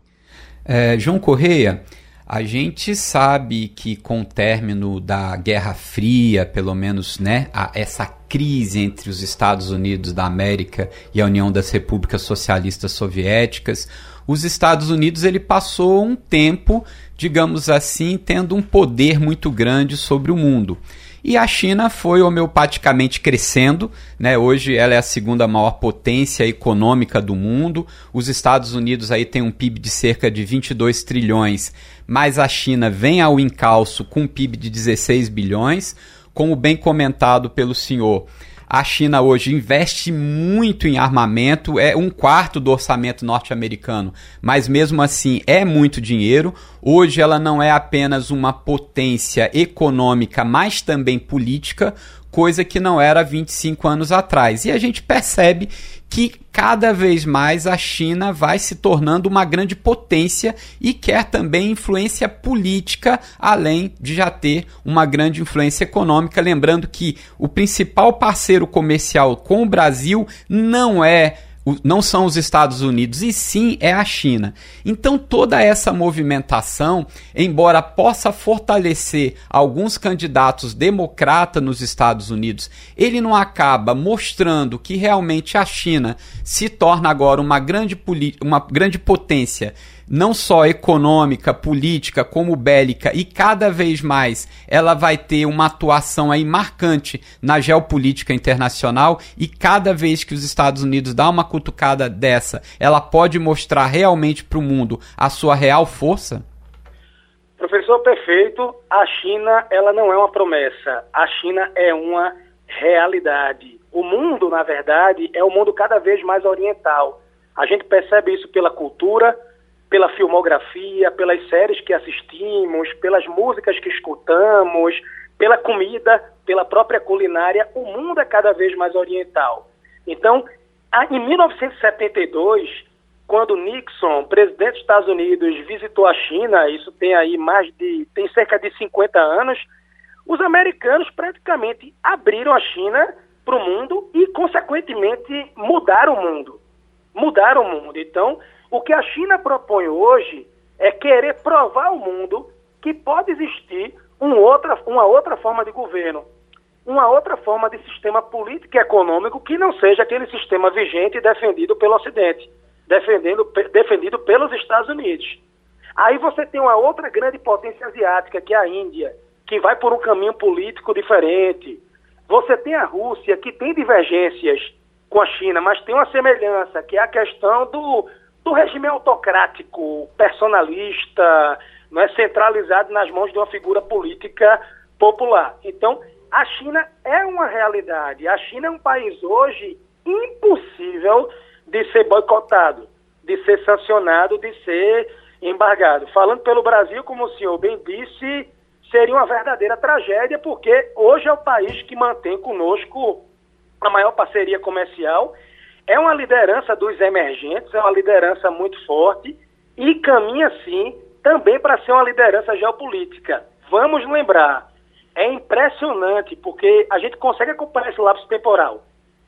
D: É, João Correia, a gente sabe que com o término da Guerra Fria, pelo menos, né, a, essa crise entre os Estados Unidos da América e a União das Repúblicas Socialistas Soviéticas, os Estados Unidos ele passou um tempo, digamos assim, tendo um poder muito grande sobre o mundo. E a China foi homeopaticamente crescendo, né? Hoje ela é a segunda maior potência econômica do mundo. Os Estados Unidos aí tem um PIB de cerca de 22 trilhões, mas a China vem ao encalço com um PIB de 16 bilhões, como bem comentado pelo senhor. A China hoje investe muito em armamento, é um quarto do orçamento norte-americano, mas mesmo assim é muito dinheiro. Hoje ela não é apenas uma potência econômica, mas também política, coisa que não era 25 anos atrás. E a gente percebe que cada vez mais a China vai se tornando uma grande potência e quer também influência política, além de já ter uma grande influência econômica. Lembrando que o principal parceiro comercial com o Brasil não é não são os Estados Unidos, e sim é a China. Então, toda essa movimentação, embora possa fortalecer alguns candidatos democratas nos Estados Unidos, ele não acaba mostrando que realmente a China se torna agora uma grande, uma grande potência não só econômica, política, como bélica, e cada vez mais ela vai ter uma atuação aí marcante na geopolítica internacional, e cada vez que os Estados Unidos dá uma cutucada dessa, ela pode mostrar realmente para o mundo a sua real força?
G: Professor perfeito, a China ela não é uma promessa, a China é uma realidade. O mundo, na verdade, é um mundo cada vez mais oriental. A gente percebe isso pela cultura, pela filmografia, pelas séries que assistimos, pelas músicas que escutamos, pela comida, pela própria culinária, o mundo é cada vez mais oriental. Então, em 1972, quando Nixon, presidente dos Estados Unidos, visitou a China, isso tem aí mais de tem cerca de 50 anos, os americanos praticamente abriram a China para o mundo e, consequentemente, mudaram o mundo. Mudaram o mundo. Então, o que a China propõe hoje é querer provar ao mundo que pode existir um outra, uma outra forma de governo, uma outra forma de sistema político e econômico que não seja aquele sistema vigente defendido pelo Ocidente, defendendo, defendido pelos Estados Unidos. Aí você tem uma outra grande potência asiática, que é a Índia, que vai por um caminho político diferente. Você tem a Rússia, que tem divergências com a China, mas tem uma semelhança, que é a questão do, do regime autocrático, personalista, não é centralizado nas mãos de uma figura política popular. Então, a China é uma realidade. A China é um país hoje impossível de ser boicotado, de ser sancionado, de ser embargado. Falando pelo Brasil, como o senhor bem disse, seria uma verdadeira tragédia, porque hoje é o país que mantém conosco a maior parceria comercial é uma liderança dos emergentes, é uma liderança muito forte e caminha, sim, também para ser uma liderança geopolítica. Vamos lembrar, é impressionante porque a gente consegue acompanhar esse lapso temporal.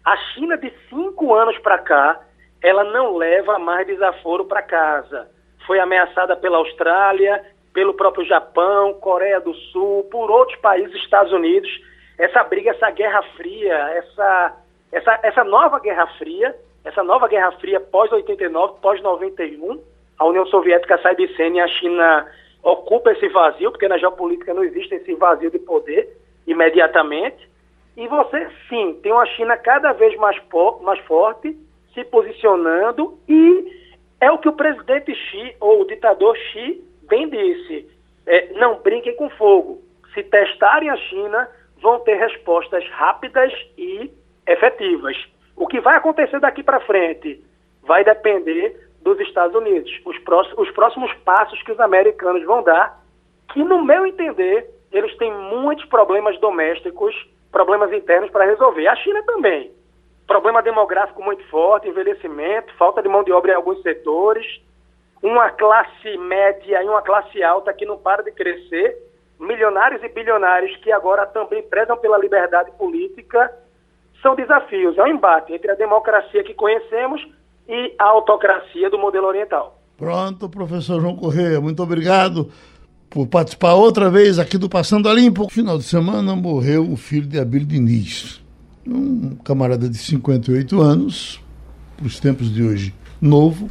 G: A China, de cinco anos para cá, ela não leva mais desaforo para casa. foi ameaçada pela Austrália, pelo próprio Japão, Coreia do Sul, por outros países, Estados Unidos. Essa briga, essa guerra fria, essa, essa, essa nova guerra fria, essa nova guerra fria pós-89, pós-91, a União Soviética sai de cena e a China ocupa esse vazio, porque na geopolítica não existe esse vazio de poder imediatamente. E você, sim, tem uma China cada vez mais, mais forte, se posicionando, e é o que o presidente Xi, ou o ditador Xi, bem disse. É, não brinquem com fogo. Se testarem a China, vão ter respostas rápidas e efetivas. O que vai acontecer daqui para frente vai depender dos Estados Unidos. Os próximos, os próximos passos que os americanos vão dar, que, no meu entender, eles têm muitos problemas domésticos, problemas internos para resolver. A China também. Problema demográfico muito forte, envelhecimento, falta de mão de obra em alguns setores, uma classe média e uma classe alta que não para de crescer, milionários e bilionários que agora também prezam pela liberdade política, são desafios. É um embate entre a democracia que conhecemos e a autocracia do modelo oriental.
C: Pronto, professor João Correia, muito obrigado por participar outra vez aqui do Passando a Limpo. No final de semana morreu o filho de Abílio Diniz, um camarada de 58 anos, para os tempos de hoje, novo,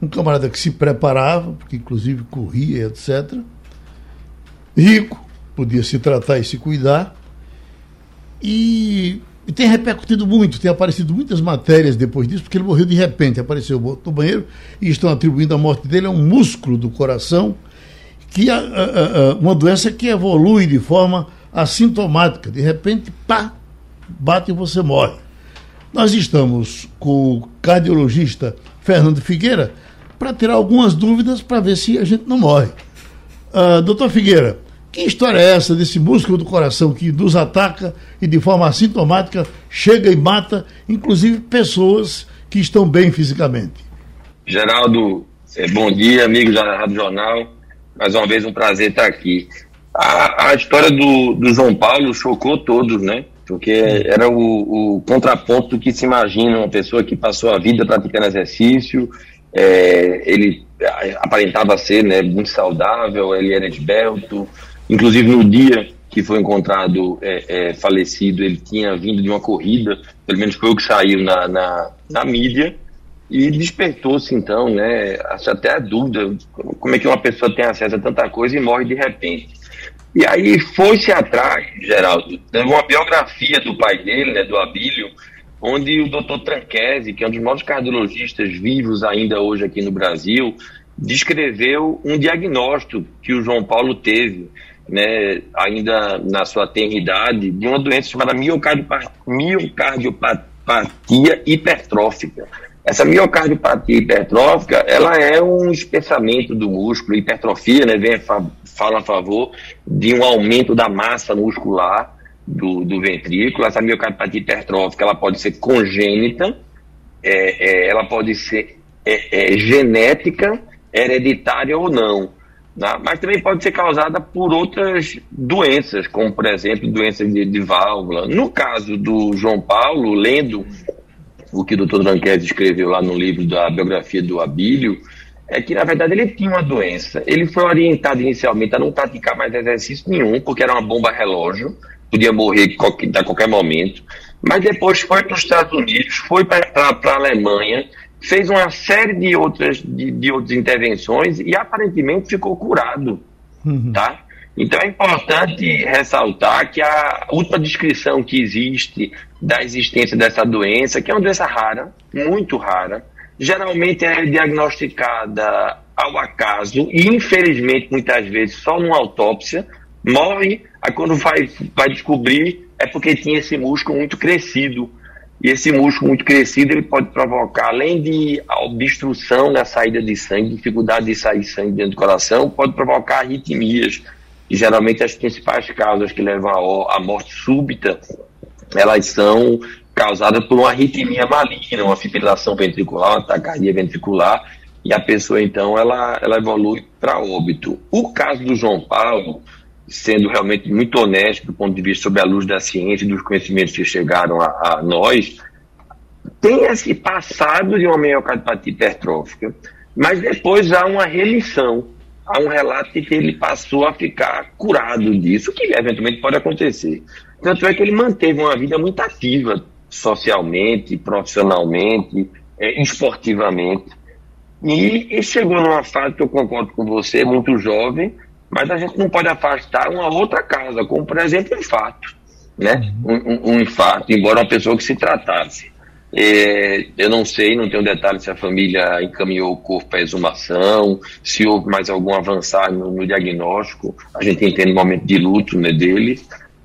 C: um camarada que se preparava, porque inclusive corria, etc. Rico, podia se tratar e se cuidar. E e tem repercutido muito, tem aparecido muitas matérias depois disso, porque ele morreu de repente, apareceu no banheiro e estão atribuindo a morte dele a um músculo do coração, que a, uma doença que evolui de forma assintomática. De repente, pá, bate e você morre. Nós estamos com o cardiologista Fernando Figueira para tirar algumas dúvidas para ver se a gente não morre. Uh, doutor Figueira, que história é essa desse músculo do coração que nos ataca e de forma assintomática chega e mata, inclusive pessoas que estão bem fisicamente?
H: Geraldo, é, bom dia, amigos da Rádio Jornal. Mais uma vez um prazer estar aqui. A, a história do, do João Paulo chocou todos, né? Porque era o, o, contraponto que se imagina uma pessoa que passou a vida praticando exercício, é, ele aparentava ser né, muito saudável, ele era esbelto, Inclusive, no dia que foi encontrado é, é, falecido, ele tinha vindo de uma corrida, pelo menos foi o que saiu na, na, na mídia, e despertou-se então, né, até a dúvida, como é que uma pessoa tem acesso a tanta coisa e morre de repente. E aí foi-se atrás, Geraldo, de uma biografia do pai dele, né, do Abílio, onde o doutor Tranquese, que é um dos maiores cardiologistas vivos ainda hoje aqui no Brasil, descreveu um diagnóstico que o João Paulo teve né, ainda na sua tenridade, de uma doença chamada miocardiopatia hipertrófica. Essa miocardiopatia hipertrófica, ela é um espessamento do músculo, hipertrofia, né, vem, fala a favor de um aumento da massa muscular do, do ventrículo. Essa miocardiopatia hipertrófica, ela pode ser congênita, é, é, ela pode ser é, é genética, hereditária ou não. Né? Mas também pode ser causada por outras doenças, como, por exemplo, doenças de, de válvula. No caso do João Paulo, lendo o que o Dr. Dranquese escreveu lá no livro da biografia do Abílio, é que, na verdade, ele tinha uma doença. Ele foi orientado inicialmente a não praticar mais exercício nenhum, porque era uma bomba relógio, podia morrer a qualquer momento. Mas depois foi para os Estados Unidos, foi para a Alemanha, fez uma série de outras, de, de outras intervenções e aparentemente ficou curado, uhum. tá? Então é importante ressaltar que a última descrição que existe da existência dessa doença, que é uma doença rara, muito rara, geralmente é diagnosticada ao acaso e infelizmente muitas vezes só numa autópsia, morre, aí quando vai, vai descobrir é porque tinha esse músculo muito crescido e esse músculo muito crescido ele pode provocar, além de obstrução na saída de sangue, dificuldade de sair sangue dentro do coração, pode provocar arritmias. E geralmente as principais causas que levam à morte súbita, elas são causadas por uma arritmia maligna, uma fibrilação ventricular, uma taquicardia ventricular, e a pessoa então ela, ela evolui para óbito. O caso do João Paulo, sendo realmente muito honesto do ponto de vista sobre a luz da ciência e dos conhecimentos que chegaram a, a nós, tem esse passado de uma miocardiopatia hipertrófica, Mas depois há uma remissão, há um relato de que ele passou a ficar curado disso, que eventualmente pode acontecer. Tanto é que ele manteve uma vida muito ativa, socialmente, profissionalmente, é, esportivamente. E, e chegou numa fase que eu concordo com você, muito jovem, mas a gente não pode afastar uma outra causa, como por exemplo o infarto. Né? Um, um, um infarto, embora uma pessoa que se tratasse. É, eu não sei, não tenho detalhes se a família encaminhou o corpo para exumação, se houve mais algum avançar no, no diagnóstico. A gente entende o momento de luto né, dele,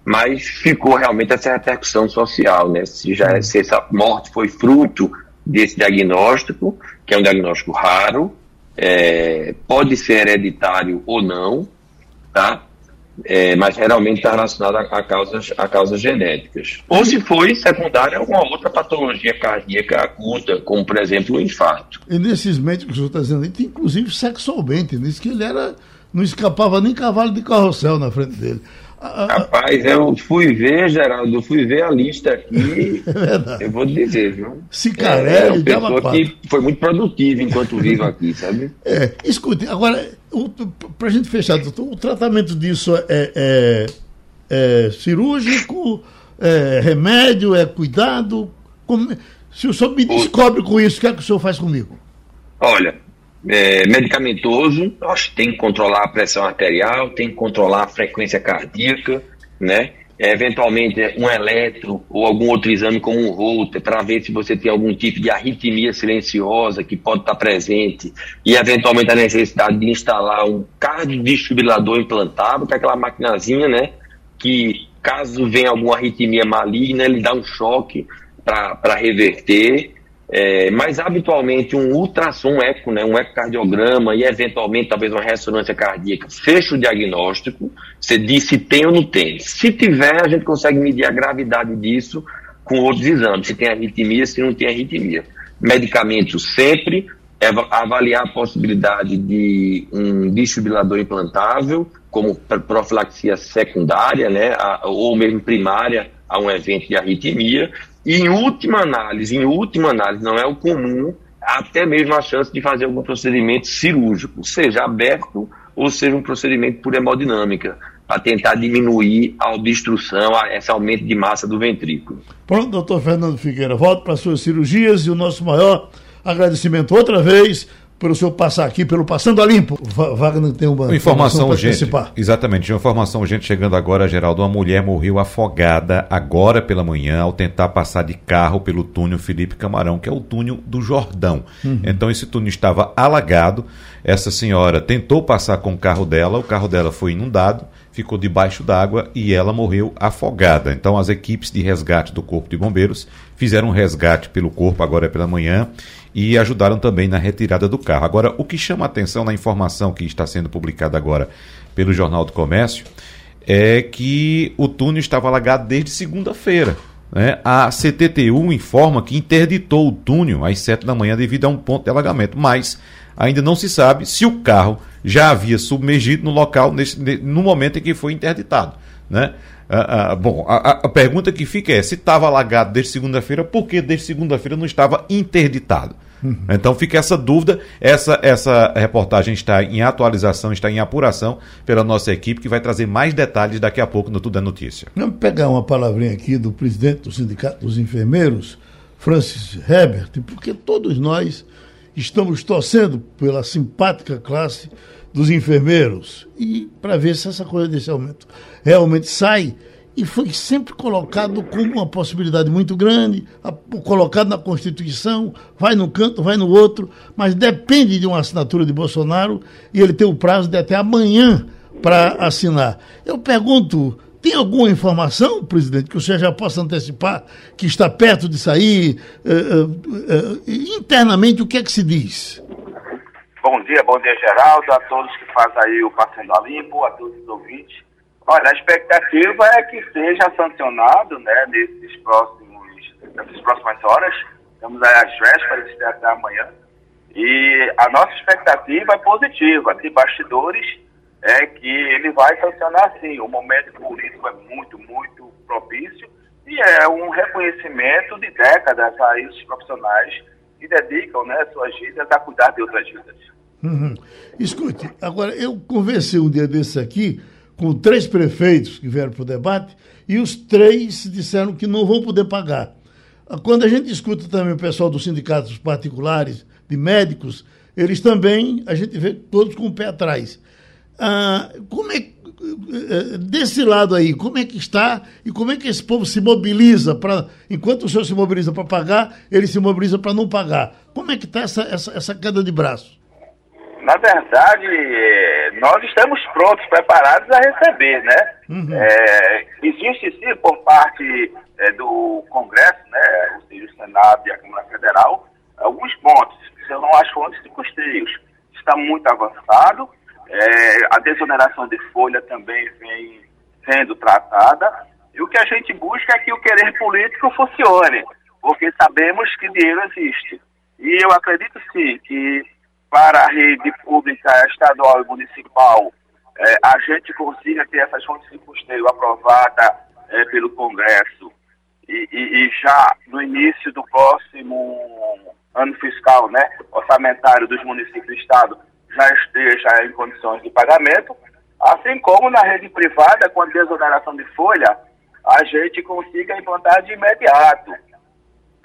H: mas ficou realmente essa repercussão social, né? Se, já, se essa morte foi fruto desse diagnóstico, que é um diagnóstico raro, é, pode ser hereditário ou não, tá? É, mas geralmente está relacionado a, a, causas, a causas genéticas. Ou se foi secundária a alguma outra patologia cardíaca aguda, como por exemplo o infarto.
C: E nesses médicos que o senhor está dizendo, inclusive sexualmente, diz que ele era, não escapava nem cavalo de carrossel na frente dele.
H: Rapaz, eu fui ver, Geraldo, eu fui ver a lista aqui. É eu vou dizer, viu?
C: Cicarelli,
H: é, é uma pessoa que foi muito produtiva enquanto vivo aqui, sabe?
C: É, escute, agora, para a gente fechar, doutor, o tratamento disso é, é, é cirúrgico, é remédio, é cuidado? Como, se o senhor me descobre com isso, o que é que o senhor faz comigo?
H: Olha, é, medicamentoso, nós tem que controlar a pressão arterial, tem que controlar a frequência cardíaca, né? É, eventualmente um eletro ou algum outro exame como um Holter para ver se você tem algum tipo de arritmia silenciosa que pode estar presente e eventualmente a necessidade de instalar um cardiodistribuidor implantado, que é aquela maquinazinha, né? Que caso venha alguma arritmia maligna, ele dá um choque para reverter é, mas habitualmente um ultrassom eco, né, um ecocardiograma e eventualmente talvez uma ressonância cardíaca fecha o diagnóstico, você diz se tem ou não tem. Se tiver, a gente consegue medir a gravidade disso com outros exames, se tem arritmia, se não tem arritmia. Medicamentos sempre, avaliar a possibilidade de um desfibrilador implantável, como profilaxia secundária, né, ou mesmo primária a um evento de arritmia, e em última análise, em última análise, não é o comum, até mesmo a chance de fazer algum procedimento cirúrgico, seja aberto ou seja um procedimento por hemodinâmica, para tentar diminuir a obstrução, esse aumento de massa do ventrículo.
C: Pronto, doutor Fernando Figueira, volto para suas cirurgias e o nosso maior agradecimento outra vez pelo senhor passar aqui, pelo Passando a Limpo. Wagner tem uma,
E: uma informação urgente. Exatamente, uma informação urgente chegando agora, Geraldo. Uma mulher morreu afogada agora pela manhã ao tentar passar de carro pelo túnel Felipe Camarão, que é o túnel do Jordão. Uhum. Então esse túnel estava alagado. Essa senhora tentou passar com o carro dela, o carro dela foi inundado ficou debaixo d'água e ela morreu afogada. Então, as equipes de resgate do Corpo de Bombeiros fizeram um resgate pelo corpo agora pela manhã e ajudaram também na retirada do carro. Agora, o que chama a atenção na informação que está sendo publicada agora pelo Jornal do Comércio é que o túnel estava alagado desde segunda-feira. Né? A CTTU informa que interditou o túnel às sete da manhã devido a um ponto de alagamento, mas ainda não se sabe se o carro já havia submergido no local nesse, no momento em que foi interditado. Né? Ah, ah, bom, a, a, pergunta que fica é: se estava alagado desde segunda-feira, por que desde segunda-feira não estava interditado? Uhum. Então fica essa dúvida. Essa, essa reportagem está em atualização, está em apuração pela nossa equipe, que vai trazer mais detalhes daqui a pouco no Tudo é Notícia.
C: Vamos pegar uma palavrinha aqui do presidente do Sindicato dos Enfermeiros, Francis Herbert, porque todos nós estamos torcendo pela simpática classe dos enfermeiros e para ver se essa coisa desse aumento realmente sai e foi sempre colocado como uma possibilidade muito grande, colocado na Constituição, vai num canto, vai no outro, mas depende de uma assinatura de Bolsonaro e ele tem o prazo de até amanhã para assinar. Eu pergunto, tem alguma informação, presidente, que o senhor já possa antecipar, que está perto de sair? Uh, uh, uh, internamente, o que é que se diz?
I: Bom dia, bom dia, Geraldo, a todos que fazem aí o Passando a Limpo, a todos os ouvintes. Olha, a expectativa é que seja sancionado, né, nesses próximos, nessas próximas horas. Estamos aí às vésperas de até amanhã. E a nossa expectativa é positiva. De bastidores, é que ele vai sancionar sim. O momento político é muito, muito propício e é um reconhecimento de décadas a esses profissionais e dedicam né, suas vidas a cuidar de outras vidas.
C: Uhum. Escute, agora eu conversei um dia desses aqui com três prefeitos que vieram para o debate e os três disseram que não vão poder pagar. Quando a gente escuta também o pessoal dos sindicatos particulares, de médicos, eles também, a gente vê todos com o pé atrás. Ah, como é eh, desse lado aí, como é que está e como é que esse povo se mobiliza para, enquanto o senhor se mobiliza para pagar, ele se mobiliza para não pagar. Como é que está essa, essa, essa queda de braço?
I: Na verdade, eh, nós estamos prontos, preparados a receber, né? Uhum. É, existe sim por parte é, do Congresso, né, ou seja, o Senado e a Câmara Federal, alguns pontos, que são as fontes de custeios. Está muito avançado, é, a desoneração de folha também vem sendo tratada, e o que a gente busca é que o querer político funcione, porque sabemos que dinheiro existe. E eu acredito sim que para a rede pública estadual e municipal, é, a gente consiga ter essas fontes de custeio aprovada é, pelo Congresso e, e, e, já no início do próximo ano fiscal, né, orçamentário dos municípios do estado, já esteja em condições de pagamento, assim como na rede privada, com a desoneração de folha, a gente consiga implantar de imediato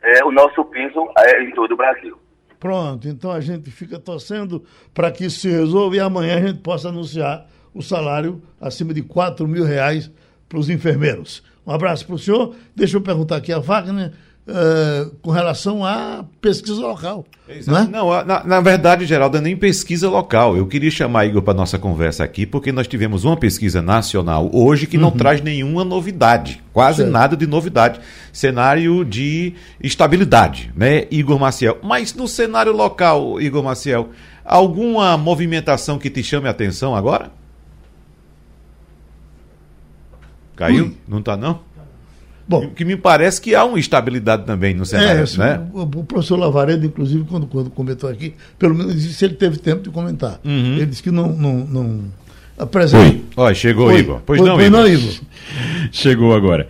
I: é, o nosso piso é, em todo o Brasil.
C: Pronto, então a gente fica torcendo para que isso se resolva e amanhã a gente possa anunciar o salário acima de 4 mil reais para os enfermeiros. Um abraço para o senhor. Deixa eu perguntar aqui a Wagner. Uh, com relação à pesquisa local.
E: Não, é? não na, na, verdade, Geraldo, é nem pesquisa local. Eu queria chamar Igor para nossa conversa aqui, porque nós tivemos uma pesquisa nacional hoje que não uhum. traz nenhuma novidade, quase certo. nada de novidade. Cenário de estabilidade, né, Igor Maciel? Mas no cenário local, Igor Maciel, alguma movimentação que te chame a atenção agora? Caiu? Ui. Não está não? Bom, que me parece que há uma estabilidade também no cenário, é, né?
C: O, o professor Lavaredo, inclusive, quando, quando comentou aqui, pelo menos disse ele teve tempo de comentar. Uhum. Ele disse que não, não, não
E: apresenta. Olha, chegou, Oi. Igor. Pois, pois não, Igor. não, Igor.
F: chegou agora.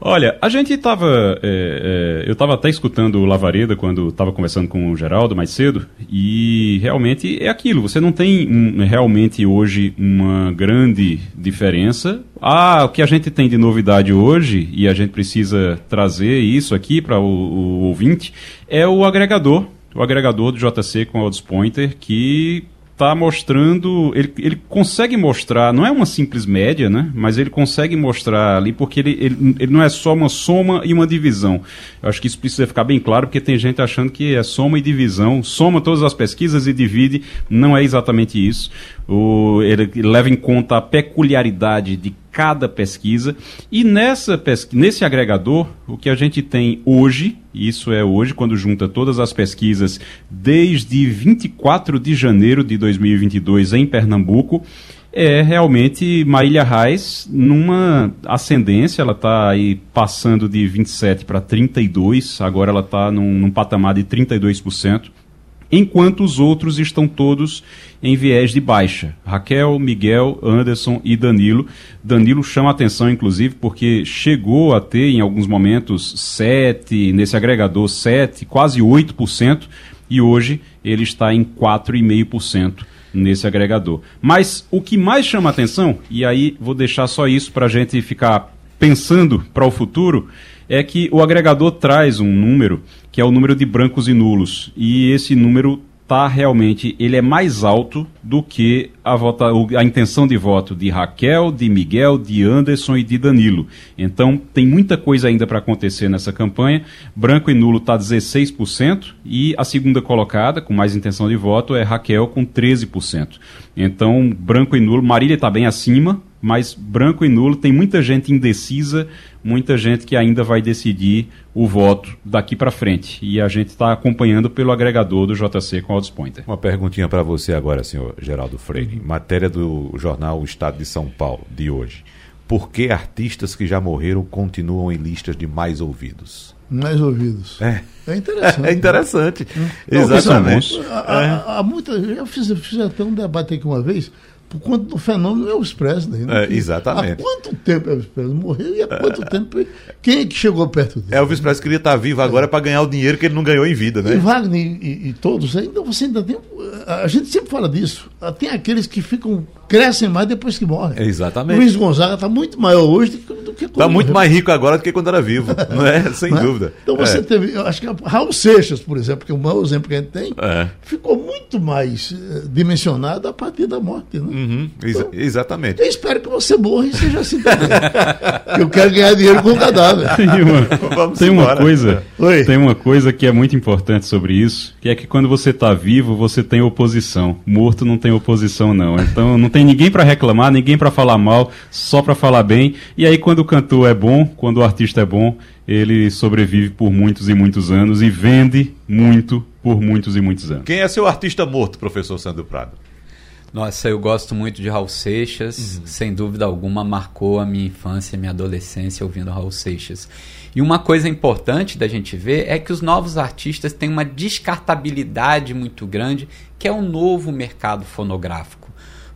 F: Olha, a gente estava. É, é, eu estava até escutando o Lavareda quando estava conversando com o Geraldo mais cedo, e realmente é aquilo. Você não tem um, realmente hoje uma grande diferença. Ah, o que a gente tem de novidade hoje, e a gente precisa trazer isso aqui para o, o ouvinte, é o agregador. O agregador do JC com o Odds Pointer, que está mostrando, ele, ele consegue mostrar, não é uma simples média, né? Mas ele consegue mostrar ali, porque ele, ele, ele não é só uma soma e uma divisão. Eu acho que isso precisa ficar bem claro, porque tem gente achando que é soma e divisão, soma todas as pesquisas e divide, não é exatamente isso. O, ele leva em conta a peculiaridade de cada pesquisa. E nessa pesqu... nesse agregador, o que a gente tem hoje, isso é hoje, quando junta todas as pesquisas desde 24 de janeiro de 2022 em Pernambuco, é realmente Marília Reis numa ascendência, ela está aí passando de 27 para 32, agora ela está num, num patamar de 32% enquanto os outros estão todos em viés de baixa. Raquel, Miguel, Anderson e Danilo. Danilo chama atenção, inclusive, porque chegou a ter, em alguns momentos, 7, nesse agregador, 7, quase 8%, e hoje ele está em 4,5% nesse agregador. Mas o que mais chama atenção, e aí vou deixar só isso para a gente ficar pensando para o futuro, é que o agregador traz um número que é o número de brancos e nulos. E esse número tá realmente ele é mais alto do que a, vota, a intenção de voto de Raquel, de Miguel, de Anderson e de Danilo. Então tem muita coisa ainda para acontecer nessa campanha. Branco e nulo está 16% e a segunda colocada com mais intenção de voto é Raquel com 13%. Então branco e nulo, Marília está bem acima, mas branco e nulo tem muita gente indecisa, muita gente que ainda vai decidir o voto daqui para frente. E a gente está acompanhando pelo agregador do JC com Odds Pointer.
E: Uma perguntinha para você agora, senhor Geraldo Freire. Matéria do jornal O Estado de São Paulo de hoje. Por que artistas que já morreram continuam em listas de mais ouvidos?
C: Mais ouvidos.
E: É. É interessante. É interessante. Hum. Exatamente.
C: Há, há, há muita, eu fiz, fiz até um debate aqui uma vez por conta do fenômeno Elvis Presley.
E: Né? É, exatamente.
C: Há quanto tempo Elvis Presley morreu e há quanto é. tempo. Quem é que chegou perto dele?
E: Elvis Presley queria estar vivo agora é. para ganhar o dinheiro que ele não ganhou em vida, né?
C: E Wagner e, e todos, ainda você ainda tem. A gente sempre fala disso. Tem aqueles que ficam crescem mais depois que morrem.
E: Exatamente.
C: Luiz Gonzaga está muito maior hoje do que, do que
E: quando Está muito mais rico agora do que quando era vivo, não é? Sem não é? dúvida.
C: Então você é. teve, eu acho que Raul Seixas, por exemplo, que é o maior exemplo que a gente tem, é. ficou muito mais uh, dimensionado a partir da morte. Né?
E: Uhum, exa então, exatamente.
C: Eu espero que você morra e seja assim também. eu quero ganhar dinheiro com o cadáver.
F: Tem uma, tem uma coisa, Oi. tem uma coisa que é muito importante sobre isso, que é que quando você está vivo, você tem oposição. Morto não tem oposição, não. Então não tem ninguém para reclamar, ninguém para falar mal, só para falar bem. E aí quando o cantor é bom, quando o artista é bom, ele sobrevive por muitos e muitos anos e vende muito por muitos e muitos anos.
E: Quem é seu artista morto, professor Sandro Prado?
D: Nossa, eu gosto muito de Raul Seixas, uhum. sem dúvida alguma marcou a minha infância e minha adolescência ouvindo Raul Seixas. E uma coisa importante da gente ver é que os novos artistas têm uma descartabilidade muito grande, que é o novo mercado fonográfico.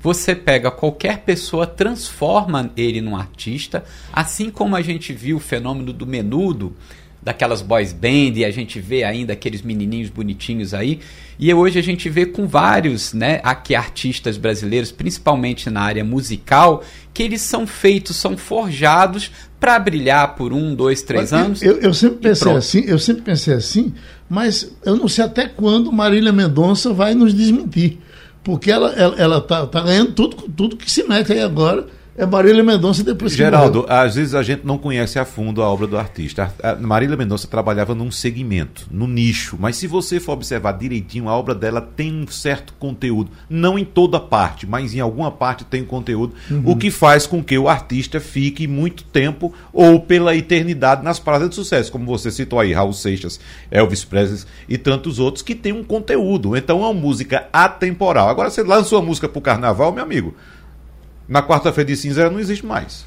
D: Você pega qualquer pessoa, transforma ele num artista, assim como a gente viu o fenômeno do menudo, daquelas boys band, e a gente vê ainda aqueles menininhos bonitinhos aí. E hoje a gente vê com vários, né, aqui artistas brasileiros, principalmente na área musical, que eles são feitos, são forjados para brilhar por um, dois, três anos.
C: Eu, eu sempre pensei assim, eu sempre pensei assim, mas eu não sei até quando Marília Mendonça vai nos desmentir porque ela ela, ela tá, tá ganhando tudo, tudo que se mete aí agora é Marília Mendonça depois
E: que Geraldo, morreu. às vezes a gente não conhece a fundo a obra do artista. A Marília Mendonça trabalhava num segmento, no nicho, mas se você for observar direitinho, a obra dela tem um certo conteúdo. Não em toda parte, mas em alguma parte tem conteúdo, uhum. o que faz com que o artista fique muito tempo ou pela eternidade nas paradas de sucesso, como você citou aí, Raul Seixas, Elvis Presley e tantos outros que tem um conteúdo. Então é uma música atemporal. Agora você lança uma música pro carnaval, meu amigo na quarta-feira de cinza não existe mais.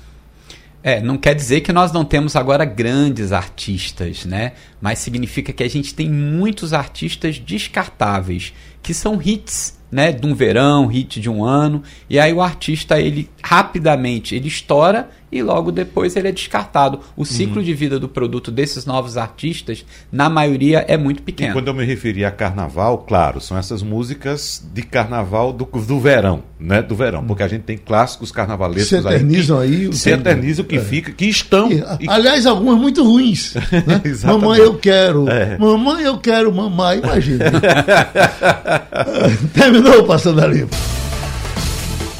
D: É, não quer dizer que nós não temos agora grandes artistas, né? Mas significa que a gente tem muitos artistas descartáveis, que são hits, né? De um verão, hit de um ano. E aí o artista, ele rapidamente, ele estoura e logo depois ele é descartado. O ciclo uhum. de vida do produto desses novos artistas, na maioria, é muito pequeno.
E: E quando eu me referi a carnaval, claro, são essas músicas de carnaval do, do verão, né? Do verão, porque a gente tem clássicos carnavalescos
C: se eternizam aí.
E: Que, se eternizam, que é. fica, que estão. E,
C: aliás, algumas muito ruins. Né? mamãe, eu quero. É. Mamãe, eu quero, mamãe, imagina. Terminou Passando a Limpo.